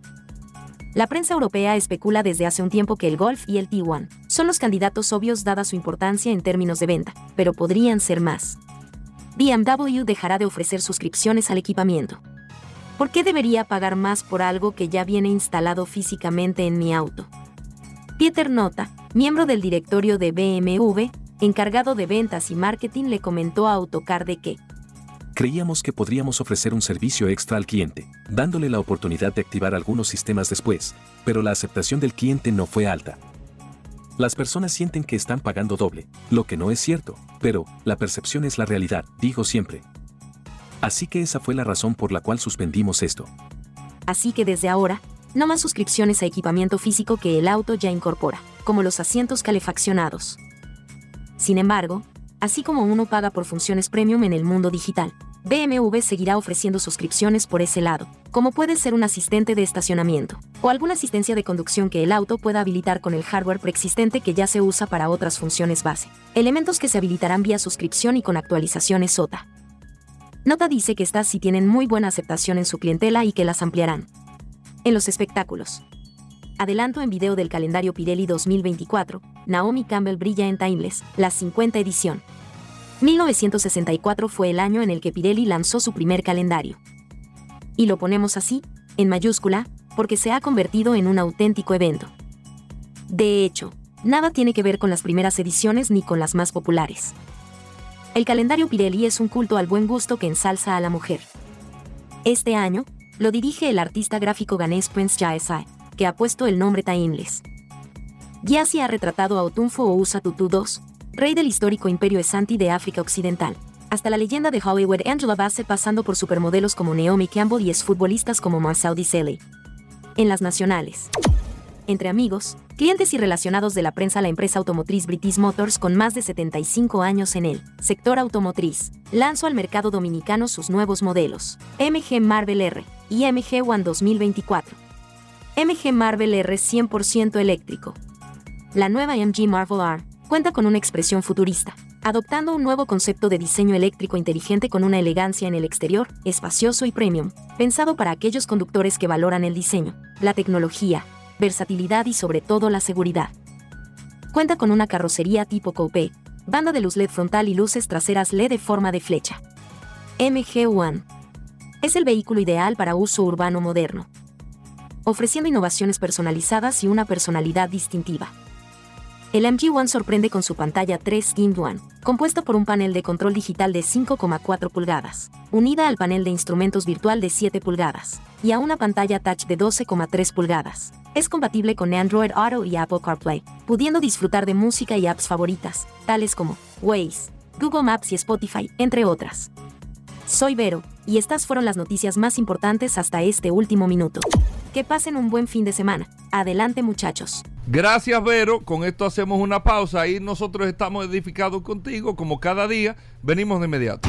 La prensa europea especula desde hace un tiempo que el Golf y el T1 son los candidatos obvios dada su importancia en términos de venta, pero podrían ser más. BMW dejará de ofrecer suscripciones al equipamiento. ¿Por qué debería pagar más por algo que ya viene instalado físicamente en mi auto? Pieter Nota, miembro del directorio de BMW, encargado de ventas y marketing, le comentó a Autocar de que Creíamos que podríamos ofrecer un servicio extra al cliente, dándole la oportunidad de activar algunos sistemas después, pero la aceptación del cliente no fue alta. Las personas sienten que están pagando doble, lo que no es cierto, pero la percepción es la realidad, digo siempre. Así que esa fue la razón por la cual suspendimos esto. Así que desde ahora, no más suscripciones a equipamiento físico que el auto ya incorpora, como los asientos calefaccionados. Sin embargo, así como uno paga por funciones premium en el mundo digital, BMW seguirá ofreciendo suscripciones por ese lado, como puede ser un asistente de estacionamiento, o alguna asistencia de conducción que el auto pueda habilitar con el hardware preexistente que ya se usa para otras funciones base, elementos que se habilitarán vía suscripción y con actualizaciones SOTA. Nota dice que estas sí tienen muy buena aceptación en su clientela y que las ampliarán. En los espectáculos. Adelanto en video del calendario Pirelli 2024, Naomi Campbell brilla en Timeless, la 50 edición, 1964 fue el año en el que Pirelli lanzó su primer calendario. Y lo ponemos así, en mayúscula, porque se ha convertido en un auténtico evento. De hecho, nada tiene que ver con las primeras ediciones ni con las más populares. El calendario Pirelli es un culto al buen gusto que ensalza a la mujer. Este año, lo dirige el artista gráfico ganés Prince Jaesai, que ha puesto el nombre Timeless. se ha retratado a Otunfo Ousa Tutu II, rey del histórico imperio Esanti de África Occidental, hasta la leyenda de Hollywood Angela Bassett pasando por supermodelos como Naomi Campbell y exfutbolistas como Marcel Dicelli. En las nacionales. Entre amigos, clientes y relacionados de la prensa la empresa automotriz British Motors con más de 75 años en el sector automotriz, lanzó al mercado dominicano sus nuevos modelos, MG Marvel R y MG One 2024. MG Marvel R 100% eléctrico. La nueva MG Marvel R cuenta con una expresión futurista, adoptando un nuevo concepto de diseño eléctrico inteligente con una elegancia en el exterior, espacioso y premium, pensado para aquellos conductores que valoran el diseño, la tecnología, versatilidad y sobre todo la seguridad. Cuenta con una carrocería tipo coupe, banda de luz LED frontal y luces traseras LED de forma de flecha. MG1 es el vehículo ideal para uso urbano moderno, ofreciendo innovaciones personalizadas y una personalidad distintiva. El MG1 sorprende con su pantalla 3 in 1, compuesta por un panel de control digital de 5,4 pulgadas, unida al panel de instrumentos virtual de 7 pulgadas, y a una pantalla touch de 12,3 pulgadas. Es compatible con Android Auto y Apple CarPlay, pudiendo disfrutar de música y apps favoritas, tales como Waze, Google Maps y Spotify, entre otras. Soy Vero, y estas fueron las noticias más importantes hasta este último minuto. Que pasen un buen fin de semana. Adelante muchachos. Gracias, Vero. Con esto hacemos una pausa y nosotros estamos edificados contigo, como cada día. Venimos de inmediato.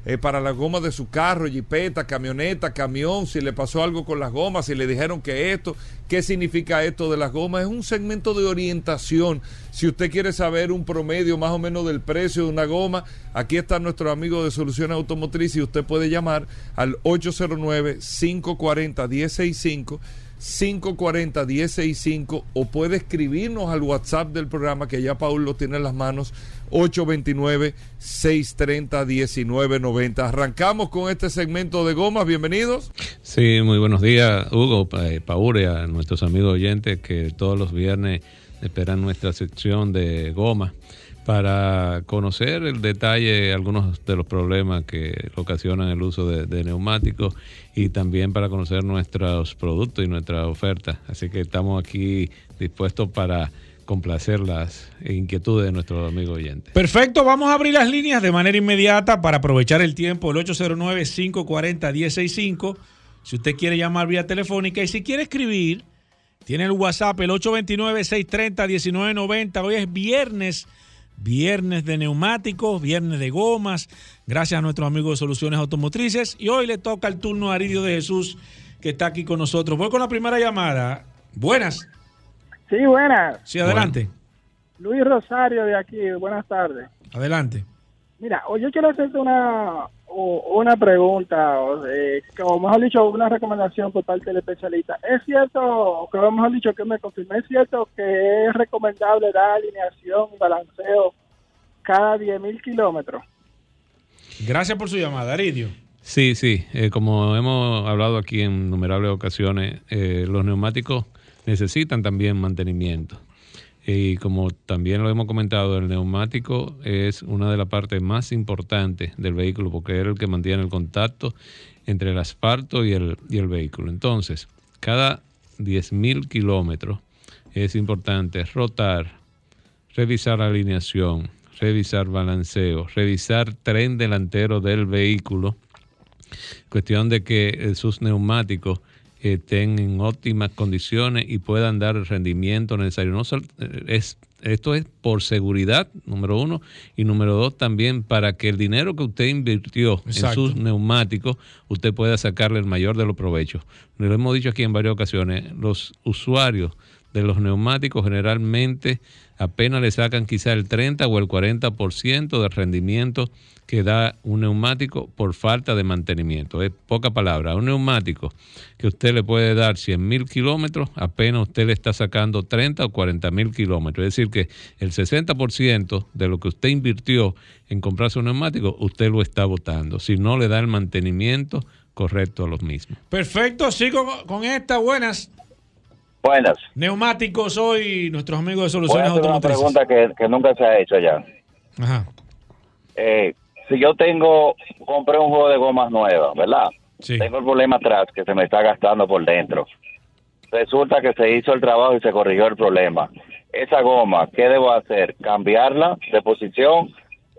eh, para las gomas de su carro, jipeta, camioneta, camión, si le pasó algo con las gomas, si le dijeron que esto, qué significa esto de las gomas, es un segmento de orientación. Si usted quiere saber un promedio más o menos del precio de una goma, aquí está nuestro amigo de Soluciones Automotrices y usted puede llamar al 809 540 165 540-1065 o puede escribirnos al WhatsApp del programa que ya Paul lo tiene en las manos 829-630-1990. Arrancamos con este segmento de gomas, bienvenidos. Sí, muy buenos días Hugo, eh, Paul y a nuestros amigos oyentes que todos los viernes esperan nuestra sección de goma para conocer el detalle algunos de los problemas que ocasionan el uso de, neumáticos y también para conocer nuestros productos y nuestra oferta. Así que estamos aquí dispuestos para complacer las inquietudes de nuestros amigos oyentes. Perfecto, vamos a abrir las líneas de manera inmediata para aprovechar el tiempo, el 809-540-1065. Si usted quiere llamar vía telefónica y si quiere escribir, tiene el WhatsApp, el 829-630-1990. Hoy es viernes viernes de neumáticos, viernes de gomas, gracias a nuestros amigos de Soluciones Automotrices. Y hoy le toca el turno a Aridio de Jesús, que está aquí con nosotros. Voy con la primera llamada. Buenas. Sí, buenas. Sí, adelante. Luis Rosario de aquí, buenas tardes. Adelante. Mira, yo quiero hacerte una, una pregunta, o, o mejor dicho, una recomendación por parte del especialista. ¿Es cierto, que mejor dicho, que me confirme, es cierto que es recomendable dar alineación y balanceo cada 10.000 kilómetros? Gracias por su llamada, Aridio. Sí, sí. Eh, como hemos hablado aquí en innumerables ocasiones, eh, los neumáticos necesitan también mantenimiento. Y como también lo hemos comentado, el neumático es una de las partes más importantes del vehículo porque es el que mantiene el contacto entre el asfalto y el, y el vehículo. Entonces, cada 10.000 kilómetros es importante rotar, revisar alineación, revisar balanceo, revisar tren delantero del vehículo. Cuestión de que eh, sus neumáticos estén en óptimas condiciones y puedan dar el rendimiento necesario. No eh, es, esto es por seguridad, número uno, y número dos también para que el dinero que usted invirtió en sus neumáticos, usted pueda sacarle el mayor de los provechos. Lo hemos dicho aquí en varias ocasiones, los usuarios de los neumáticos generalmente apenas le sacan quizá el 30 o el 40% de rendimiento que da un neumático por falta de mantenimiento. Es poca palabra. Un neumático que usted le puede dar 100 mil kilómetros, apenas usted le está sacando 30 o 40 mil kilómetros. Es decir, que el 60% de lo que usted invirtió en comprarse un neumático, usted lo está botando. Si no le da el mantenimiento correcto a los mismos. Perfecto, sigo con esta. Buenas. Buenas. Neumáticos hoy, nuestros amigos de Soluciones Voy una pregunta que, que, nunca se ha hecho ya. Ajá. Eh, si yo tengo, compré un juego de gomas nuevas, ¿verdad? Sí. Tengo el problema atrás que se me está gastando por dentro. Resulta que se hizo el trabajo y se corrigió el problema. Esa goma, ¿qué debo hacer? ¿Cambiarla de posición?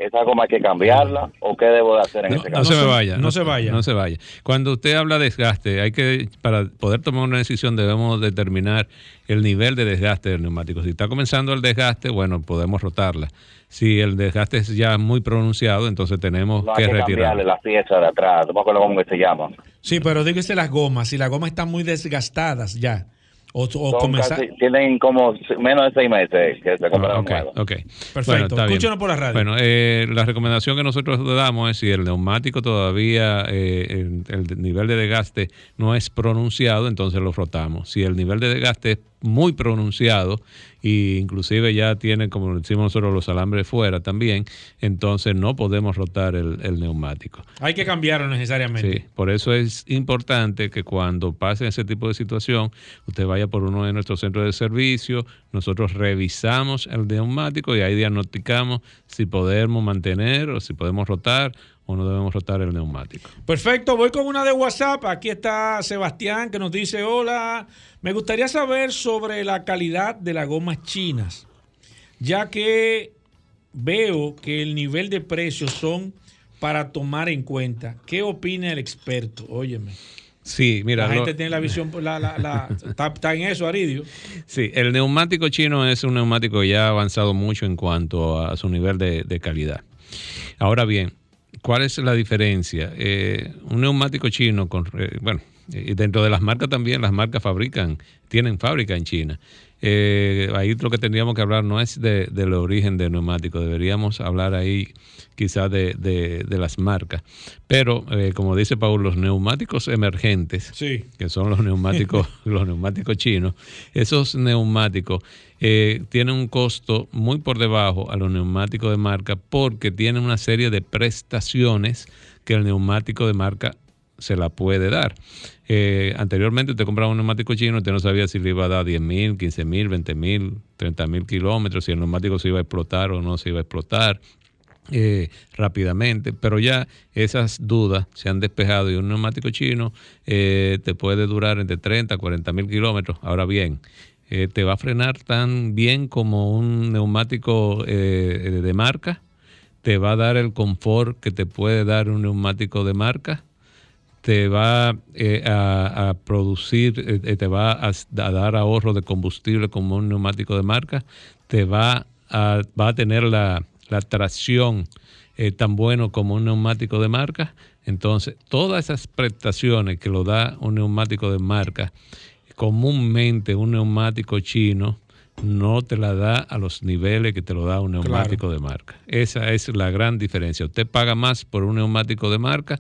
¿Esa goma hay que cambiarla? ¿O qué debo de hacer en no, ese caso? No se me vaya. No se vaya. No se vaya. Cuando usted habla de desgaste, hay que, para poder tomar una decisión, debemos determinar el nivel de desgaste del neumático. Si está comenzando el desgaste, bueno, podemos rotarla. Si el desgaste es ya muy pronunciado, entonces tenemos No que hay que retirar. cambiarle la pieza de atrás. No me acuerdo cómo que se llama. Sí, pero dígase las gomas. Si las gomas están muy desgastadas ya. O, o comenzar. casi- tienen como menos de seis meses que se compraron Ok, nuevas. ok. Perfecto. Bueno, está bien. Escúchenos por la radio. Bueno, eh, la recomendación que nosotros damos es si el neumático todavía, eh, el, el nivel de desgaste no es pronunciado, entonces lo frotamos. Si el nivel de desgaste es muy pronunciado e inclusive ya tiene, como decimos nosotros, los alambres fuera también, entonces no podemos rotar el, el neumático. Hay que cambiarlo necesariamente. Sí, por eso es importante que cuando pase ese tipo de situación, usted vaya por uno de nuestros centros de servicio, nosotros revisamos el neumático y ahí diagnosticamos si podemos mantener o si podemos rotar o no debemos rotar el neumático. Perfecto, voy con una de WhatsApp. Aquí está Sebastián que nos dice, hola, me gustaría saber sobre la calidad de las gomas chinas, ya que veo que el nivel de precios son para tomar en cuenta. ¿Qué opina el experto? Óyeme. Sí, mira. la lo- gente tiene la visión, la, la, la- está, está en eso, Aridio. Sí, el neumático chino es un neumático que ya ha avanzado mucho en cuanto a su nivel de, de calidad. Ahora bien, ¿cuál es la diferencia? Eh, un neumático chino, con, eh, bueno, y dentro de las marcas también, las marcas fabrican, tienen fábrica en China. Eh, ahí lo que tendríamos que hablar no es de- del origen del neumático, deberíamos hablar ahí quizás de, de- de las marcas. Pero, eh, como dice Paul, los neumáticos emergentes, Sí. que son los neumáticos, los neumáticos chinos, esos neumáticos eh, tienen un costo muy por debajo a los neumáticos de marca porque tienen una serie de prestaciones que el neumático de marca se la puede dar. Eh, anteriormente usted compraba un neumático chino, usted no sabía si le iba a dar 10 mil, 15 mil, 20 mil, 30 mil kilómetros, si el neumático se iba a explotar o no se iba a explotar eh, rápidamente, pero ya esas dudas se han despejado y un neumático chino eh, te puede durar entre 30 a 40 mil kilómetros. Ahora bien, eh, te va a frenar tan bien como un neumático eh, de marca, te va a dar el confort que te puede dar un neumático de marca, te va eh, a, producir, te va a, dar ahorro de combustible como un neumático de marca, te va a, va a tener la, la tracción tan bueno como un neumático de marca. Entonces, todas esas prestaciones que lo da un neumático de marca, comúnmente un neumático chino no te la da a los niveles que te lo da un neumático de marca. Esa es la gran diferencia. Usted paga más por un neumático de marca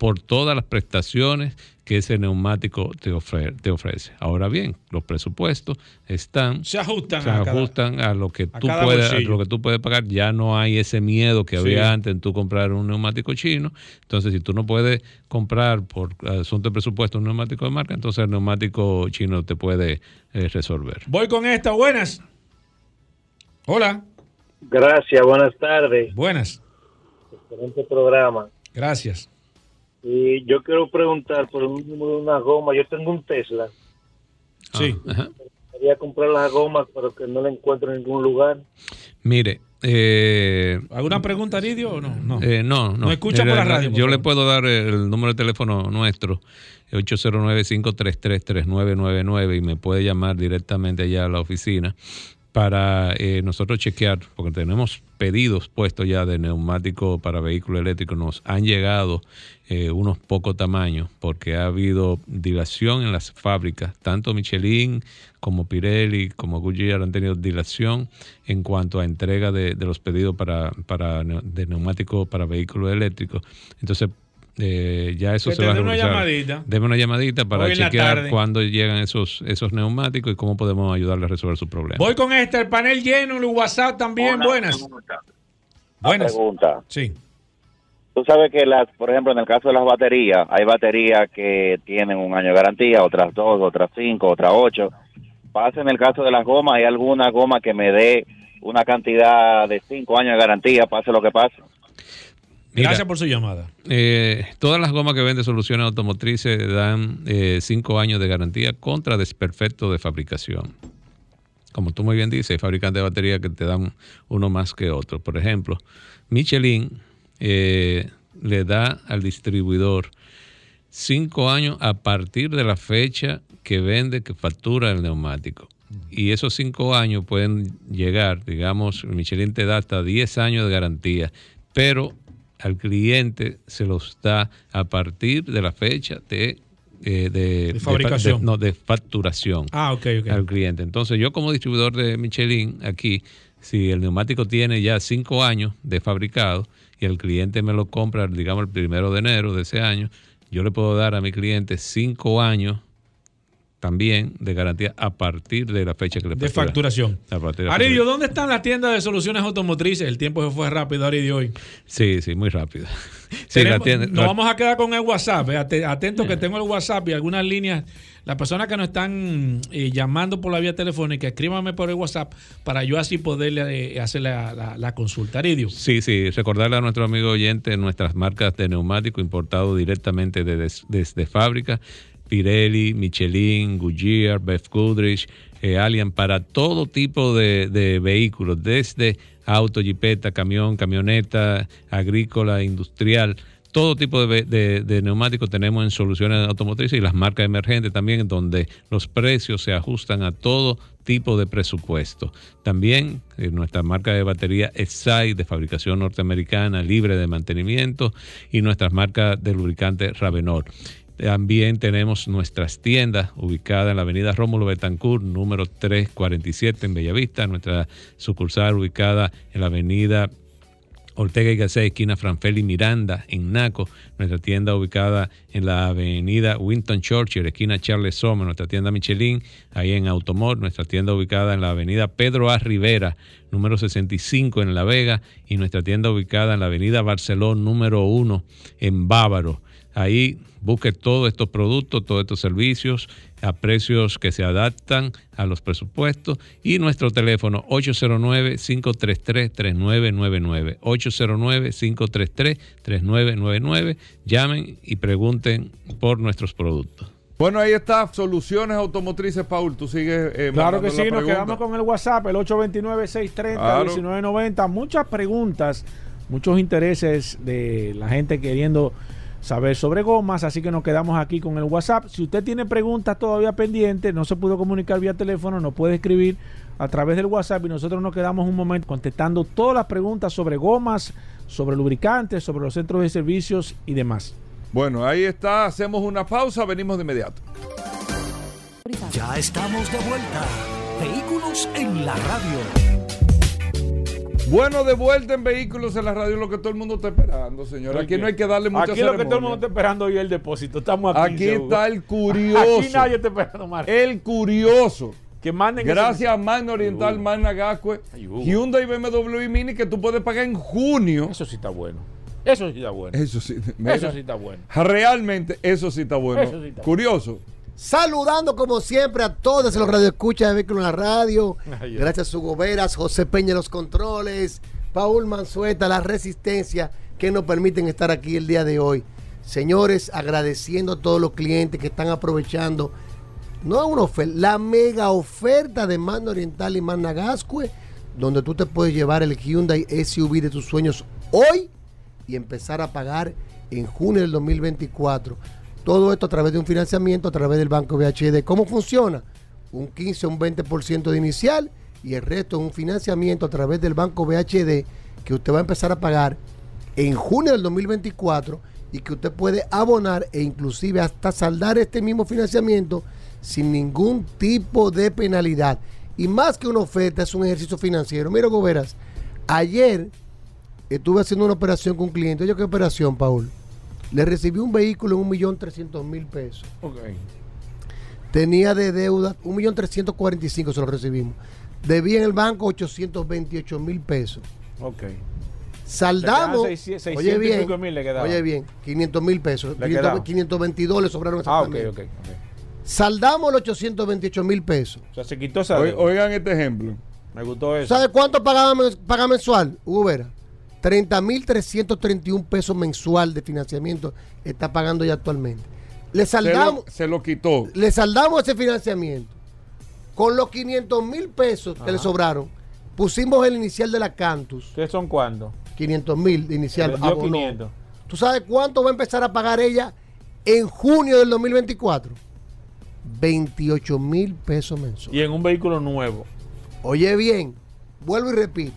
por todas las prestaciones que ese neumático te, te ofrece. Ahora bien, los presupuestos están se ajustan, se a, ajustan a, lo que tú puedes lo que tú puedes pagar. Ya no hay ese miedo que había antes en tú comprar un neumático chino. Entonces, si tú no puedes comprar por asunto de presupuesto un neumático de marca, entonces el neumático chino te puede eh, resolver. Voy con esta. Buenas. Hola. Gracias. Buenas tardes. Buenas. Excelente programa. Gracias. Y yo quiero preguntar por una goma. Yo tengo un Tesla. Sí. Ah, Quería comprar las gomas, pero que no la encuentro en ningún lugar. Mire. Eh, ¿Alguna pregunta, Aridio, o no? No, eh, no, no. No escucha por la radio. Yo le puedo dar el número de teléfono nuestro, 809-533-3999, y me puede llamar directamente allá a la oficina para eh, nosotros chequear, porque tenemos pedidos puestos ya de neumáticos para vehículos eléctricos, nos han llegado eh, unos pocos tamaños, porque ha habido dilación en las fábricas, tanto Michelin como Pirelli, como Goodyear han tenido dilación en cuanto a entrega de, de los pedidos para, para de neumáticos para vehículos eléctricos. Entonces, eh, ya eso Que se va a una llamadita. Deme una llamadita para chequear cuándo llegan esos, esos neumáticos y cómo podemos ayudarle a resolver su problema. Voy con esta, el panel lleno, el WhatsApp también. Buenas. Buenas. pregunta. Sí. Tú sabes que, las, por ejemplo, en el caso de las baterías, hay baterías que tienen un año de garantía, otras dos, otras cinco, otras ocho. Pasa en el caso de las gomas, hay alguna goma que me dé una cantidad de cinco años de garantía, pase lo que pase. Mira, Gracias por su llamada. eh, todas las gomas que vende Soluciones Automotrices dan eh, cinco años de garantía contra desperfecto de fabricación. Como tú muy bien dices, hay fabricantes de baterías que te dan uno más que otro. Por ejemplo, Michelin eh, le da al distribuidor cinco años a partir de la fecha que vende, que factura el neumático. Y esos cinco años pueden llegar, digamos, Michelin te da hasta 10 años de garantía, pero al cliente se los da a partir de la fecha de, eh, de, De fabricación. de- no, de facturación Ah, ok, ok. al cliente. Entonces, yo como distribuidor de Michelin aquí, si el neumático tiene ya cinco años de fabricado y el cliente me lo compra, digamos, el primero de enero de ese año, yo le puedo dar a mi cliente cinco años también de garantía a partir de la fecha que le De factura. facturación. A partir de la Aridio, ¿dónde están las tiendas de soluciones automotrices? El tiempo se fue rápido, Aridio, hoy. Sí, sí, muy rápido. Sí, la Tenemos- tienda- nos la- vamos a quedar con el WhatsApp. eh, ate- Atentos que tengo el WhatsApp y algunas líneas. Las personas que nos están eh, llamando por la vía telefónica, escríbanme por el WhatsApp para yo así poderle eh, hacer la, la- la consulta. Aridio. Sí, sí, recordarle a nuestro amigo oyente nuestras marcas de neumático importado directamente de- des- desde fábrica, Pirelli, Michelin, Goodyear, Beth Goodrich, eh, Allianz, para todo tipo de, de vehículos, desde auto, jipeta, camión, camioneta, agrícola, industrial. Todo tipo de, de- neumáticos tenemos en soluciones automotrices y las marcas emergentes también, donde los precios se ajustan a todo tipo de presupuesto. También eh, nuestra marca de batería ESAI de fabricación norteamericana, libre de mantenimiento, y nuestras marcas de lubricante Ravenor. También tenemos nuestras tiendas ubicadas en la avenida Rómulo Betancourt, número 347 en Bellavista, nuestra sucursal ubicada en la avenida Ortega y Gasset, esquina Franfeli Miranda, en Naco, nuestra tienda ubicada en la avenida Winton Churchill, esquina Charles Sommer, nuestra tienda Michelin, ahí en Automor, nuestra tienda ubicada en la avenida Pedro A. Rivera, número 65 en La Vega, y nuestra tienda ubicada en la avenida Barcelona, número 1 en Bávaro. Ahí busque todos estos productos, todos estos servicios a precios que se adaptan a los presupuestos y nuestro teléfono 809-533-3999. 809-533-3999. Llamen y pregunten por nuestros productos. Bueno, ahí está, Soluciones Automotrices, Paul. Tú sigues. eh, Claro que sí, la nos pregunta. quedamos con el WhatsApp, el 829-630-1990. Muchas preguntas, muchos intereses de la gente queriendo saber sobre gomas, así que nos quedamos aquí con el WhatsApp. Si usted tiene preguntas todavía pendientes, no se pudo comunicar vía teléfono, nos puede escribir a través del WhatsApp y nosotros nos quedamos un momento contestando todas las preguntas sobre gomas, sobre lubricantes, sobre los centros de servicios y demás. Bueno, ahí está. Hacemos una pausa. Venimos de inmediato. Ya estamos de vuelta. Vehículos en la radio. Bueno, de vuelta en vehículos en la radio, lo que todo el mundo está esperando, señor. Aquí no hay que darle mucha Aquí lo que todo el mundo está esperando hoy es el depósito. Estamos aquí. Aquí está el curioso. Aquí nadie está esperando más. El curioso. Que manden Gracias a Magna Oriental, Magna Gascue, Hyundai, BMW y Mini que tú puedes pagar en junio. Eso sí está bueno. Eso sí está bueno. Eso sí, mira, Eso sí está bueno. Realmente, eso sí está bueno. Eso sí está Curioso. Saludando como siempre a todos los radioescuchas de Vehículos en la Radio. Ay. Gracias a Hugo Veras, José Peña los controles, Paul Manzueta, la resistencia que nos permiten estar aquí el día de hoy. Señores, agradeciendo a todos los clientes que están aprovechando, no una oferta, la mega oferta de Manda Oriental y Manda Gascue, donde tú te puedes llevar el Hyundai SUV de tus sueños hoy y empezar a pagar en junio del 2024. Todo esto a través de un financiamiento, a través del Banco VHD. ¿Cómo funciona? Un 15 o un 20% de inicial y el resto es un financiamiento a través del Banco VHD que usted va a empezar a pagar en junio del 2024 y que usted puede abonar e inclusive hasta saldar este mismo financiamiento sin ningún tipo de penalidad. Y más que una oferta, es un ejercicio financiero. Mira, Goberas, ayer estuve haciendo una operación con un cliente. Oye, ¿qué operación, Paul? Le recibí un vehículo en un millón trescientos mil pesos. Ok. Tenía de deuda un millón trescientos cuarenta y cinco se lo recibimos. Debía en el banco 828 mil pesos. Ok. Saldamos. Le quedaban 600 oye bien, le oye bien, 500 mil pesos. Le 500 quedaban. 522 le sobraron Ah, ok, exactamente. ok. ok. Saldamos los 828 mil pesos. O sea, se quitó esa. Oigan este ejemplo. Me gustó eso. ¿Sabe cuánto pagaba, men- paga mensual, Hugo Vera? 30.331 pesos mensual de financiamiento está pagando ya actualmente. Le Se lo, saldamos, se lo quitó. le saldamos ese financiamiento. Con los 500 mil pesos que le sobraron, pusimos el inicial de la Cantus. ¿Qué son cuándo? 500 mil de inicial. Le dio abonó. 500. ¿Tú sabes cuánto va a empezar a pagar ella en junio del 2024? 28 mil pesos mensuales. Y en un vehículo nuevo. Oye bien, vuelvo y repito.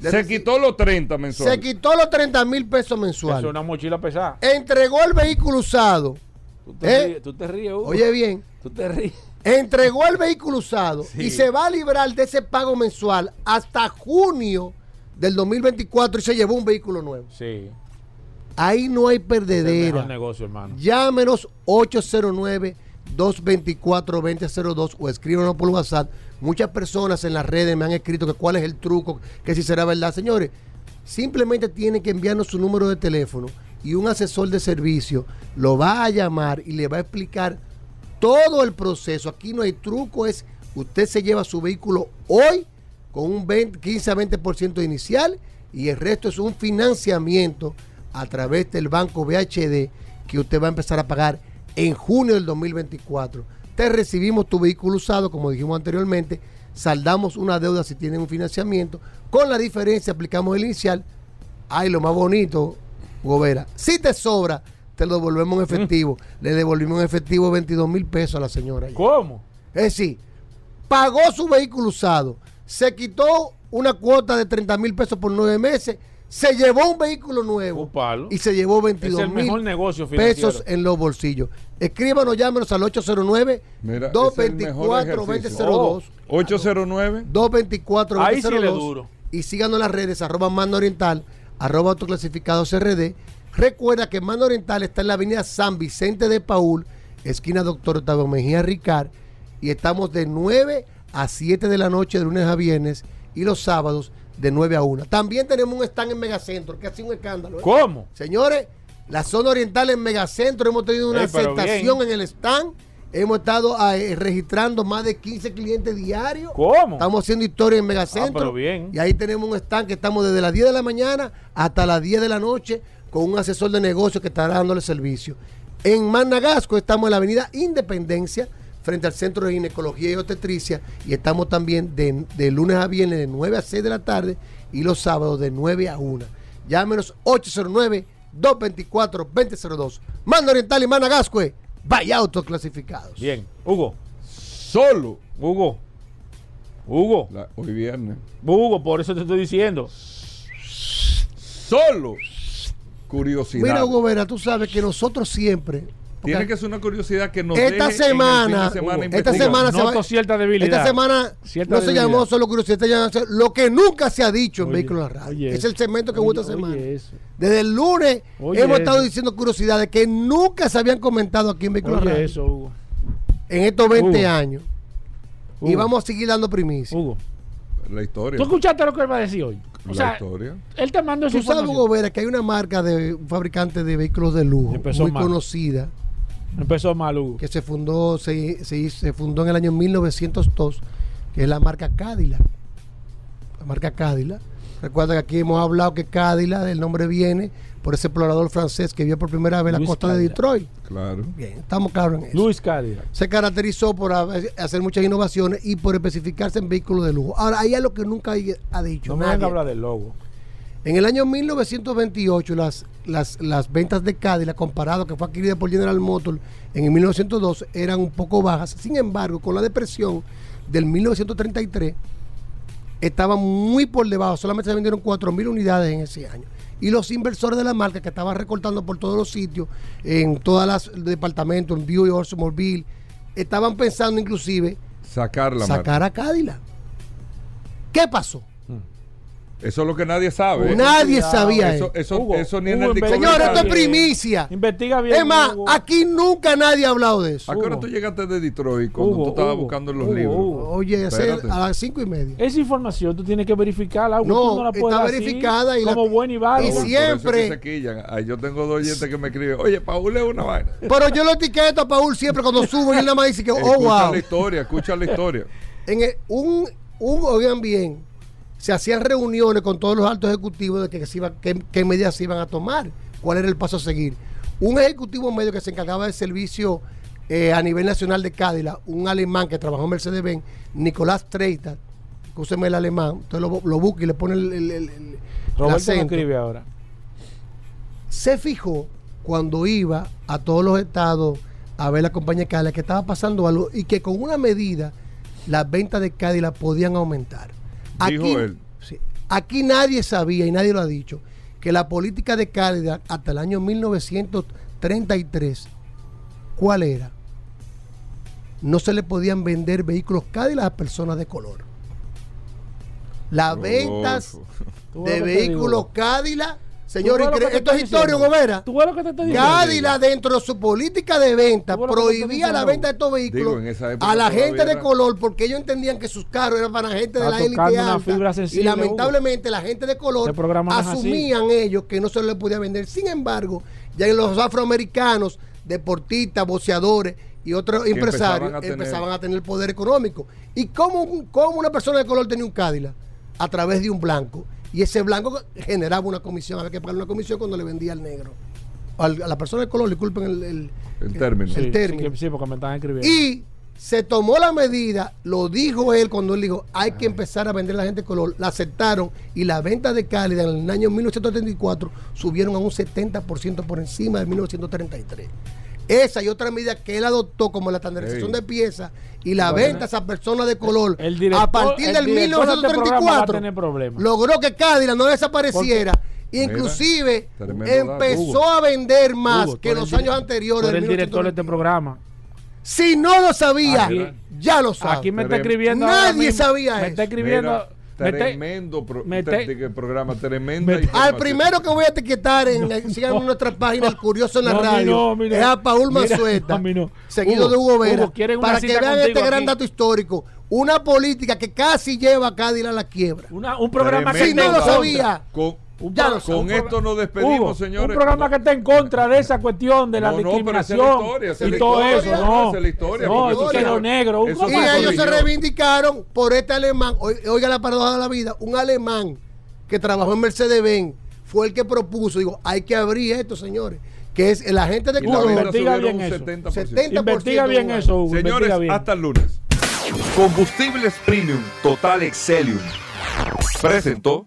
Se quitó los 30 mensuales. Se quitó los 30 mil pesos Eso es mensuales. una mochila pesada. Entregó el vehículo usado. Tú te, ¿Eh? ríes, tú te ríes, Hugo. Oye bien, Tú te ríes. entregó el vehículo usado Sí. y se va a librar de ese pago mensual hasta junio del 2024 y se llevó un vehículo nuevo. Sí. Ahí no hay perdedera. negocio, hermano. Llámenos 809-224-2002 o escríbanos por WhatsApp. Muchas personas en las redes me han escrito que cuál es el truco, que si será verdad. Señores, simplemente tienen que enviarnos su número de teléfono y un asesor de servicio lo va a llamar y le va a explicar todo el proceso. Aquí no hay truco, es usted se lleva su vehículo hoy con un 20, 15 a 20% inicial y el resto es un financiamiento a través del banco VHD que usted va a empezar a pagar en junio del 2024. Te recibimos tu vehículo usado, como dijimos anteriormente, saldamos una deuda si tienen un financiamiento, con la diferencia aplicamos el inicial. Ay, lo más bonito, Gobera, si te sobra, te lo devolvemos en efectivo. Le devolvimos en efectivo 22 mil pesos a la señora. ¿Cómo? Es decir, pagó su vehículo usado, se quitó una cuota de 30 mil pesos por nueve meses, se llevó un vehículo nuevo Un palo. y se llevó 22 Es el mil mejor negocio pesos en los bolsillos. Escríbanos, llámenos al 809 Mira, 224 2002 809 224 Ahí sí le 2002 duro. y síganos en las redes arroba mando oriental arroba autoclasificados CRD recuerda que mando oriental está en la avenida San Vicente de Paul esquina doctor Octavio Mejía Ricard y estamos de 9 a 7 de la noche de lunes a viernes y los sábados de 9 a 1 también tenemos un stand en Megacentro que ha sido un escándalo ¿eh? ¿Cómo? Señores, la zona oriental en Megacentro hemos tenido una Ey, aceptación bien. en el stand. Hemos estado ah, eh, registrando más de 15 clientes diarios. ¿Cómo? Estamos haciendo historia en Ah, Megacentro. pero bien. Y ahí tenemos un stand que estamos desde las 10 de la mañana hasta las 10 de la noche con un asesor de negocio que estará dándole servicio. En Managasco estamos en la avenida Independencia, frente al Centro de Ginecología y Obstetricia. Y estamos también de, de lunes a viernes de 9 a 6 de la tarde y los sábados de 9 a 1. Llámenos 809-224-2002. Manda Oriental y Managascue. Vaya autoclasificados. Bien. Hugo. Solo. Hugo. Hugo. La- hoy viernes. Hugo, por eso te estoy diciendo. Solo. Curiosidad. Mira, Hugo Vera, tú sabes que nosotros siempre Tiene que ser una curiosidad que nos esta deje en semana, de semana esta semana se va- cierta debilidad. Esta semana Cierta no se debilidad. llamó solo curiosidad, esta llamó lo que nunca se ha dicho en Vehículos en la Radio. oye es eso. el segmento que hubo esta semana. oye eso. Desde el lunes Oye hemos eso. estado diciendo curiosidades que nunca se habían comentado aquí en Vehículos en la Radio. eso, Hugo. En estos 20 Hugo. años. Y vamos a seguir dando primicia. Hugo. La historia. ¿Tú escuchaste lo que él va a decir hoy? O La sea, historia. él te mandó esa Tú sabes. Hugo Vera, que hay una marca de un fabricante de vehículos de lujo muy mal. conocida Empezó mal, Hugo. que se fundó se, se fundó en el año 1902 que es la marca Cadillac la marca Cadillac recuerda que aquí hemos hablado que Cadillac el nombre viene por ese explorador francés que vio por primera vez la costa de. Detroit Claro. bien estamos claros en eso Luis Cadillac. se caracterizó por hacer muchas innovaciones y por especificarse en vehículos de lujo ahora hay algo que nunca ha dicho No me nadie. venga a hablar del logo. En el año 1928, las, las, las ventas de Cadillac, comparado que fue adquirida por General Motors en el 1902, eran un poco bajas. Sin embargo, con la depresión del 1933, estaban muy por debajo. Solamente se vendieron 4.000 unidades en ese año. Y los inversores de la marca, que estaban recortando por todos los sitios, en todos los departamentos, en Buick, Oldsmobile, estaban pensando inclusive Sacar la sacar marca. a Cadillac. ¿Qué pasó? Eso es lo que nadie sabe. Nadie sabía eso. eso. Eso, Hugo, eso ni en el investiga Señores, esto es primicia. Investiga bien. Es más, Hugo. aquí nunca nadie ha hablado de eso. ¿A qué hora tú llegaste de Detroit cuando Hugo, tú estabas Hugo, buscando en los Hugo, libros? Hugo. Oye, a las cinco y media. Esa información tú tienes que verificarla. Hugo. No, Tú la puedes está así, verificada y la- como buen y y por siempre- eso es que se quillan. Ay, yo tengo dos oyentes que me escriben, oye, Paul es una vaina. Pero yo lo etiqueto a Paul siempre cuando subo y él nada más dice que, oh, escucha wow. la historia, escucha la historia. En el- un, un, oigan bien, se hacían reuniones con todos los altos ejecutivos de que se iba, qué, qué medidas se iban a tomar, cuál era el paso a seguir. Un ejecutivo medio que se encargaba del servicio eh, a nivel nacional de Cadillac, un alemán que trabajó en Mercedes-Benz, Nicolás Treita, escúcheme el alemán, usted lo, lo busca y le pone el, el- el- Roberto lo escribe ahora. se fijó cuando iba a todos los estados a ver la compañía Cadillac que estaba pasando algo y que con una medida las ventas de Cadillac podían aumentar. Dijo él. sí, aquí nadie sabía y nadie lo ha dicho que la política de Cadillac hasta el año 1933, ¿cuál era? No se le podían vender vehículos Cadillac a personas de color. Las ventas de vehículos digo. Señores, ¿Tú ves lo que incre- te esto es historia? Gobera. ¿Tú ves lo que te estoy diciendo? Cadillac, dentro de su política de venta, ¿Tú ves lo que te estoy prohibía la venta de estos vehículos Digo, a la gente de color porque ellos entendían que sus carros eran para gente de la élite alta. fibra Y lamentablemente la gente de color Este así. asumían ellos que no se les podía vender. Sin embargo, ya en los afroamericanos, deportistas, boxeadores y otros empresarios empezaban a tener- empezaban a tener poder económico. ¿Y cómo, un- cómo una persona de color tenía un Cadillac? A través de un blanco. Y ese blanco generaba una comisión, había que pagar una comisión cuando le vendía al negro. Al- a la persona de color, disculpen el, el- El término. el Sí, término. Sí, que- sí, porque me están escribiendo. Y se tomó la medida, lo dijo él cuando él dijo, hay que empezar a vender a la gente de color. La aceptaron y la venta de Cálida en el año 1934 subieron a un 70% por encima de 1933. Esa y otra medida que él adoptó como la estandarización de piezas y la Bueno, venta a esas personas de color el director- a partir el del director de este programa va a 1934 tener problemas. logró que Cádila no desapareciera. Inclusive empezó a vender más Hugo, que los el años anteriores. el director de este 1921. programa. Si no lo sabía, Aquí- ya lo sabe. Aquí me está escribiendo. Nadie mismo, sabía Me eso. está escribiendo. Mira, me está- tremendo pro- me te- te- de que programa, tremenda me- Al primero que voy a etiquetar en, en- sigan en nuestra página El Curioso en la No, radio no, es a Paul Mira, Manzueta, a mí no. seguido Hugo, de Hugo Vera, Hugo, ¿quieren una para que vean este gran aquí? dato histórico. Una política que casi lleva a Cádiz a la quiebra. Una- un programa que esté no lo contra. sabía, Con, Un ya lo sabe. con esto nos despedimos, Hugo, señores. Un programa que está en contra de esa cuestión de la No, no, pero esa es la discriminación historia, esa es y la todo historia, eso. No, es la historia, no, eso quedó se- negro. eso Y fue ¿qué ellos se reivindicaron por este alemán. Oi- Oiga la paradoja de la vida. Un alemán que trabajó en Mercedes-Benz fue el que propuso. Digo, hay que abrir esto, señores. Que es el agente de color. investiga bien eso. 70%. 70% Investiga bien eso, Hugo. Señores, bien. hasta el lunes. Combustibles Premium Total Excelium presentó.